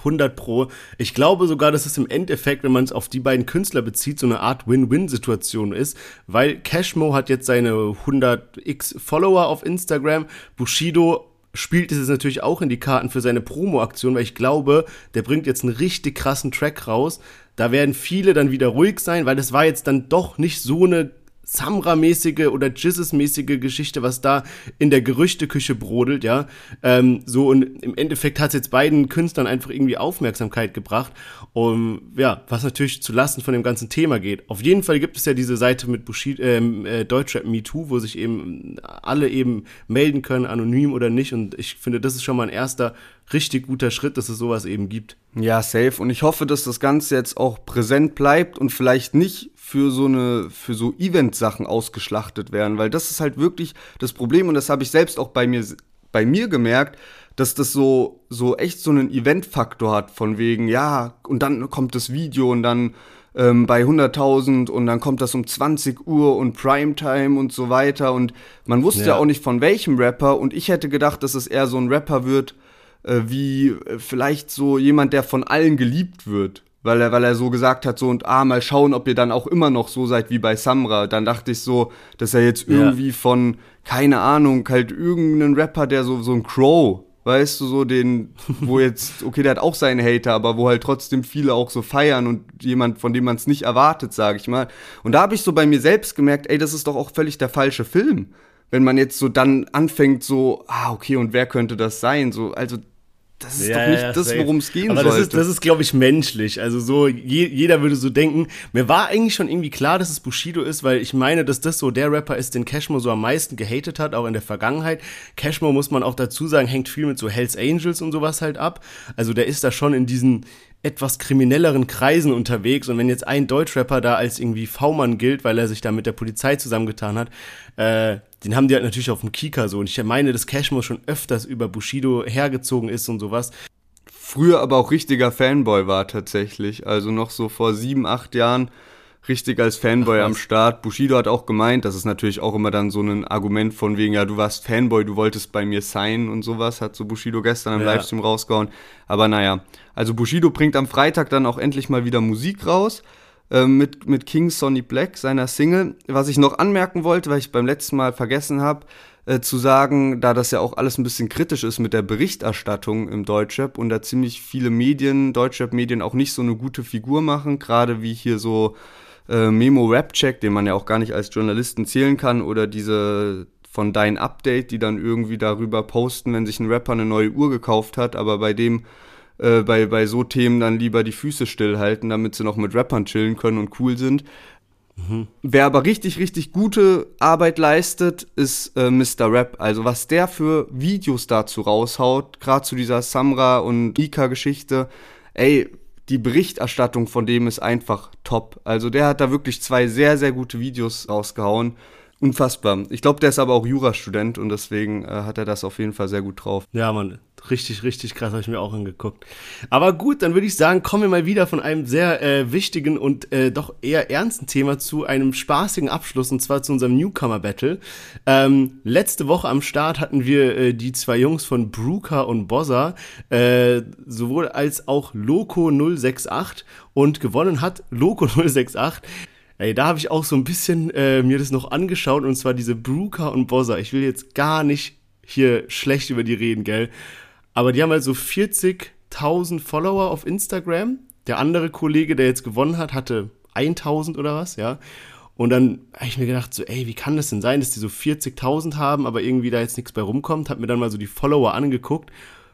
100 pro. Ich glaube sogar, dass es im Endeffekt, wenn man es auf die beiden Künstler bezieht, so eine Art Win-Win-Situation ist, weil Cashmo hat jetzt seine 100x Follower auf Instagram, Bushido spielt es natürlich auch in die Karten für seine Promo-Aktion, weil ich glaube, der bringt jetzt einen richtig krassen Track raus. Da werden viele dann wieder ruhig sein, weil das war jetzt dann doch nicht so eine Samra-mäßige oder Jizzes-mäßige Geschichte, was da in der Gerüchteküche brodelt, ja. Ähm, so und im Endeffekt hat es jetzt beiden Künstlern einfach irgendwie Aufmerksamkeit gebracht, um, ja, was natürlich zu Lasten von dem ganzen Thema geht. Auf jeden Fall gibt es ja diese Seite mit Bushido, ähm, äh, Deutschrap Me Too, wo sich eben alle eben melden können, anonym oder nicht. Und ich finde, das ist schon mal ein erster richtig guter Schritt, dass es sowas eben gibt. Ja, safe. Und ich hoffe, dass das Ganze jetzt auch präsent bleibt und vielleicht nicht für so eine, für so Event-Sachen ausgeschlachtet werden, weil das ist halt wirklich das Problem und das habe ich selbst auch bei mir, bei mir gemerkt, dass das so, so echt so einen Event-Faktor hat, von wegen, ja, und dann kommt das Video und dann ähm, bei 100.000 und dann kommt das um 20 Uhr und Primetime und so weiter und man wusste ja, ja. auch nicht von welchem Rapper und ich hätte gedacht, dass es eher so ein Rapper wird, äh, wie äh, vielleicht so jemand, der von allen geliebt wird weil er, weil er so gesagt hat, so und ah, mal schauen, ob ihr dann auch immer noch so seid wie bei Samra. Dann dachte ich so, dass er jetzt irgendwie ja. von, keine Ahnung, halt irgendeinen Rapper, der so, so ein Crow, weißt du, so den, wo jetzt, okay, der hat auch seine Hater, aber wo halt trotzdem viele auch so feiern und jemand, von dem man es nicht erwartet, sag ich mal. Und da habe ich so bei mir selbst gemerkt, ey, das ist doch auch völlig der falsche Film. Wenn man jetzt so dann anfängt, so, ah, okay, und wer könnte das sein? So, also das ist ja, doch nicht ja, das, worum es gehen Aber sollte. das ist, das ist glaube ich, menschlich. Also so, je, jeder würde so denken. Mir war eigentlich schon irgendwie klar, dass es Bushido ist, weil ich meine, dass das so der Rapper ist, den Cashmo so am meisten gehatet hat, auch in der Vergangenheit. Cashmo, muss man auch dazu sagen, hängt viel mit so Hells Angels und sowas halt ab. Also der ist da schon in diesen etwas kriminelleren Kreisen unterwegs. Und wenn jetzt ein Deutschrapper da als irgendwie V-Mann gilt, weil er sich da mit der Polizei zusammengetan hat, äh, den haben die halt natürlich auf dem Kika so. Und ich meine, dass Cashmo schon öfters über Bushido hergezogen ist und sowas. Früher aber auch richtiger Fanboy war tatsächlich. Also noch so vor sieben, acht Jahren richtig als Fanboy Ach, am Start. Bushido hat auch gemeint, das ist natürlich auch immer dann so ein Argument von wegen, ja, du warst Fanboy, du wolltest bei mir sein und sowas, hat so Bushido gestern im ja. Livestream rausgehauen. Aber naja, also Bushido bringt am Freitag dann auch endlich mal wieder Musik raus. Äh, mit, mit King Sonny Black, seiner Single. Was ich noch anmerken wollte, weil ich beim letzten Mal vergessen habe, äh, zu sagen, da das ja auch alles ein bisschen kritisch ist mit der Berichterstattung im Deutschrap und da ziemlich viele Medien, Deutschrap-Medien auch nicht so eine gute Figur machen, gerade wie hier so äh, Memo Rap Check, den man ja auch gar nicht als Journalisten zählen kann, oder diese von Dein Update, die dann irgendwie darüber posten, wenn sich ein Rapper eine neue Uhr gekauft hat, aber bei dem äh, bei, bei so Themen dann lieber die Füße stillhalten, damit sie noch mit Rappern chillen können und cool sind. Mhm. Wer aber richtig, richtig gute Arbeit leistet, ist äh, Mr. Rap. Also was der für Videos dazu raushaut, gerade zu dieser Samra und Ika-Geschichte, ey, die Berichterstattung von dem ist einfach top. Also der hat da wirklich zwei sehr, sehr gute Videos rausgehauen. Unfassbar. Ich glaube, der ist aber auch Jurastudent und deswegen äh, hat er das auf jeden Fall sehr gut drauf. Ja, Mann, richtig, richtig krass, habe ich mir auch angeguckt. Aber gut, dann würde ich sagen, kommen wir mal wieder von einem sehr äh, wichtigen und äh, doch eher ernsten Thema zu einem spaßigen Abschluss und zwar zu unserem Newcomer-Battle. Ähm, letzte Woche am Start hatten wir äh, die zwei Jungs von Brooker und Bozza, äh, sowohl als auch Loco 068 und gewonnen hat Loco 068. Ey, da habe ich auch so ein bisschen äh, mir das noch angeschaut und zwar diese Brooker und Bozza. Ich will jetzt gar nicht hier schlecht über die reden, gell? Aber die haben halt so 40.000 Follower auf Instagram. Der andere Kollege, der jetzt gewonnen hat, hatte 1000 oder was, ja. Und dann habe ich mir gedacht, so, ey, wie kann das denn sein, dass die so 40.000 haben, aber irgendwie da jetzt nichts bei rumkommt? Hab mir dann mal so die Follower angeguckt.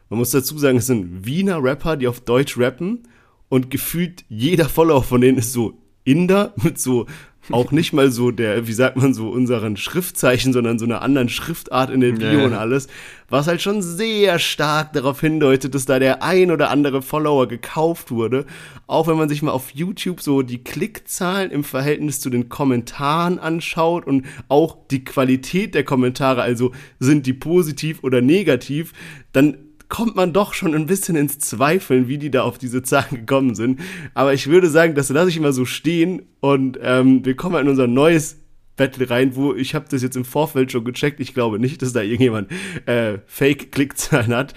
Man muss dazu sagen, es sind Wiener Rapper, die auf Deutsch rappen. Und gefühlt jeder Follower von denen ist so Inder mit so auch nicht mal so der, wie sagt man so, unseren Schriftzeichen, sondern so einer anderen Schriftart in der Bio ja. und alles, was halt schon sehr stark darauf hindeutet, dass da der ein oder andere Follower gekauft wurde. Auch wenn man sich mal auf YouTube so die Klickzahlen im Verhältnis zu den Kommentaren anschaut und auch die Qualität der Kommentare, also sind die positiv oder negativ, dann kommt man doch schon ein bisschen ins Zweifeln, wie die da auf diese Zahlen gekommen sind. Aber ich würde sagen, das lasse ich immer so stehen und ähm, wir kommen in unser neues Battle rein, wo ich habe das jetzt im Vorfeld schon gecheckt. Ich glaube nicht, dass da irgendjemand äh, Fake-Klickzahlen hat.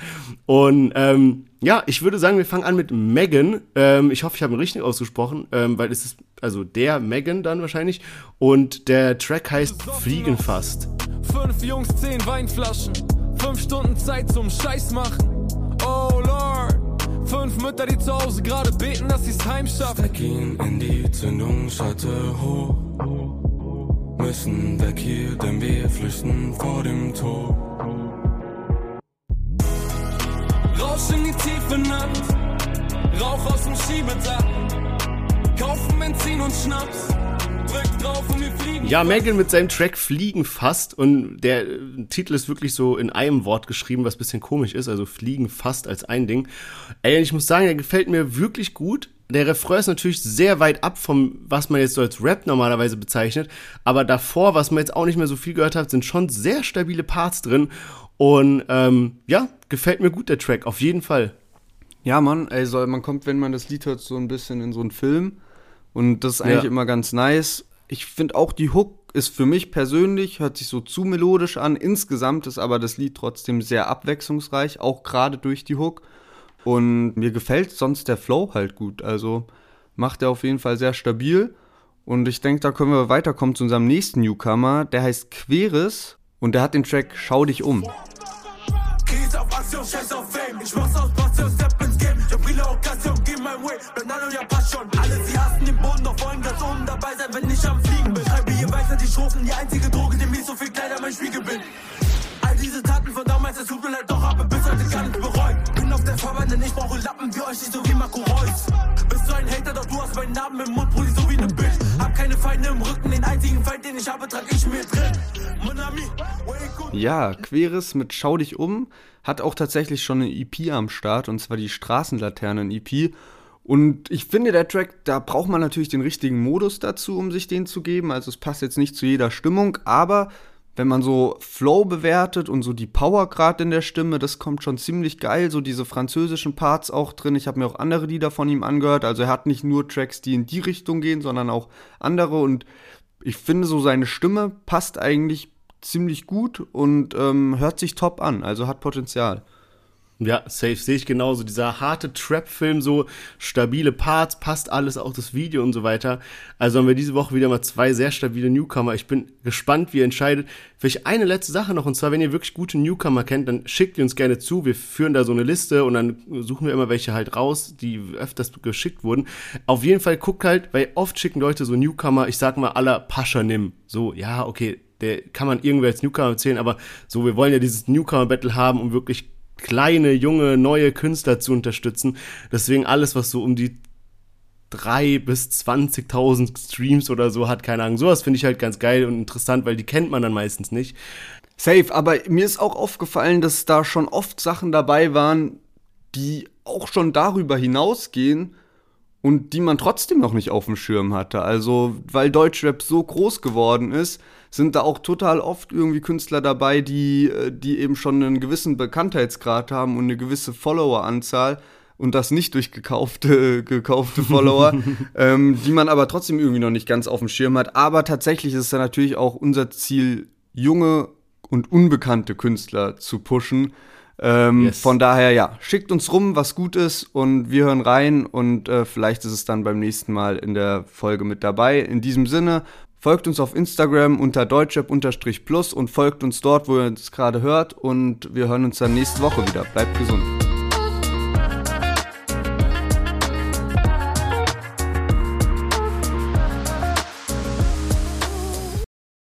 Und ähm, ja, ich würde sagen, wir fangen an mit Megan. Ähm, ich hoffe, ich habe ihn richtig ausgesprochen, ähm, weil es ist also der Megan dann wahrscheinlich. Und der Track heißt Fliegen fast. Fünf Jungs, zehn Weinflaschen. Fünf Stunden Zeit zum Scheiß machen. Oh Lord. Fünf Mütter, die zu Hause gerade beten, dass sie's heimschaffen. Wir gehen in die Zündungsschatte hoch. Müssen weg hier, denn wir flüchten vor dem Tod. Rausch in die tiefe Nacht. Rauch aus dem Schiebedach. Kaufen Benzin und Schnaps. Ja, Megan mit seinem Track Fliegen fast und der äh, Titel ist wirklich so in einem Wort geschrieben, was bisschen komisch ist, also Fliegen fast als ein Ding. Ey, ich muss sagen, der gefällt mir wirklich gut. Der Refrain ist natürlich sehr weit ab vom, was man jetzt so als Rap normalerweise bezeichnet, aber davor, was man jetzt auch nicht mehr so viel gehört hat, sind schon sehr stabile Parts drin und ähm, ja, gefällt mir gut der Track, auf jeden Fall. Ja, Mann, ey, so, man kommt, wenn man das Lied hört, so ein bisschen in so einen Film. Und das ist eigentlich Ja. immer ganz nice. Ich finde auch, die Hook ist für mich persönlich, hört sich so zu melodisch an. Insgesamt ist aber das Lied trotzdem sehr abwechslungsreich, auch gerade durch die Hook. Und mir gefällt sonst der Flow halt gut. Also macht er auf jeden Fall sehr stabil. Und ich denke, da können wir weiterkommen zu unserem nächsten Newcomer. Der heißt Queris und der hat den Track Schau dich um. Ich mach's aus Passion, step ins Game. Ich hab viele Occasion, geh mein Way. Bernardo, ja, passt schon. Wenn ich am Fliegen bin. Schreibe hier weiter die Strophen, die einzige Droge, die mir so viel Kleider mein Spiegel bin. All diese Taten von damals, es tut mir leid, doch habe bis heute gar nicht bereut. Bin auf der Fahrbahn, denn ich brauche Lappen wie euch, nicht so wie Marco Reus. Bist du ein Hater, doch du hast meinen Namen im Mund, Brudi, so wie ne Bitch. Hab keine Feinde im Rücken, den einzigen Feind, den ich habe, trag ich mir drin. Ja, Queris mit Schau dich um hat auch tatsächlich schon eine EP am Start und zwar die Straßenlaternen-EP. Und ich finde, der Track, da braucht man natürlich den richtigen Modus dazu, um sich den zu geben. Also es passt jetzt nicht zu jeder Stimmung, aber wenn man so Flow bewertet und so die Power gerade in der Stimme, das kommt schon ziemlich geil. So diese französischen Parts auch drin. Ich habe mir auch andere Lieder von ihm angehört. Also er hat nicht nur Tracks, die in die Richtung gehen, sondern auch andere. Und ich finde so seine Stimme passt eigentlich ziemlich gut und ähm, hört sich top an. Also hat Potenzial. Ja, safe sehe ich genauso. Dieser harte Trap-Film, so stabile Parts, passt alles, auch das Video und so weiter. Also haben wir diese Woche wieder mal zwei sehr stabile Newcomer. Ich bin gespannt, wie ihr entscheidet. Vielleicht eine letzte Sache noch, und zwar, wenn ihr wirklich gute Newcomer kennt, dann schickt ihr uns gerne zu. Wir führen da so eine Liste und dann suchen wir immer welche halt raus, die öfters geschickt wurden. Auf jeden Fall guckt halt, weil oft schicken Leute so Newcomer, ich sag mal aller Pascha nimm. So, ja, okay, der kann man irgendwer als Newcomer zählen, aber so, wir wollen ja dieses Newcomer-Battle haben, um wirklich kleine, junge, neue Künstler zu unterstützen. Deswegen alles, was so um die drei bis 20.000 Streams oder so hat, keine Ahnung. Sowas finde ich halt ganz geil und interessant, weil die kennt man dann meistens nicht. Safe, aber mir ist auch aufgefallen, dass da schon oft Sachen dabei waren, die auch schon darüber hinausgehen und die man trotzdem noch nicht auf dem Schirm hatte. Also, weil Deutschrap so groß geworden ist, sind da auch total oft irgendwie Künstler dabei, die, äh, die eben schon einen gewissen Bekanntheitsgrad haben und eine gewisse Followeranzahl und das nicht durch gekaufte, gekaufte Follower, ähm, die man aber trotzdem irgendwie noch nicht ganz auf dem Schirm hat. Aber tatsächlich ist es ja natürlich auch unser Ziel, junge und unbekannte Künstler zu pushen. Ähm, Yes. Von daher, ja, schickt uns rum, was gut ist und wir hören rein und äh, vielleicht ist es dann beim nächsten Mal in der Folge mit dabei. In diesem Sinne, folgt uns auf Instagram unter deutschrap-plus und folgt uns dort, wo ihr uns gerade hört und wir hören uns dann nächste Woche wieder. Bleibt gesund.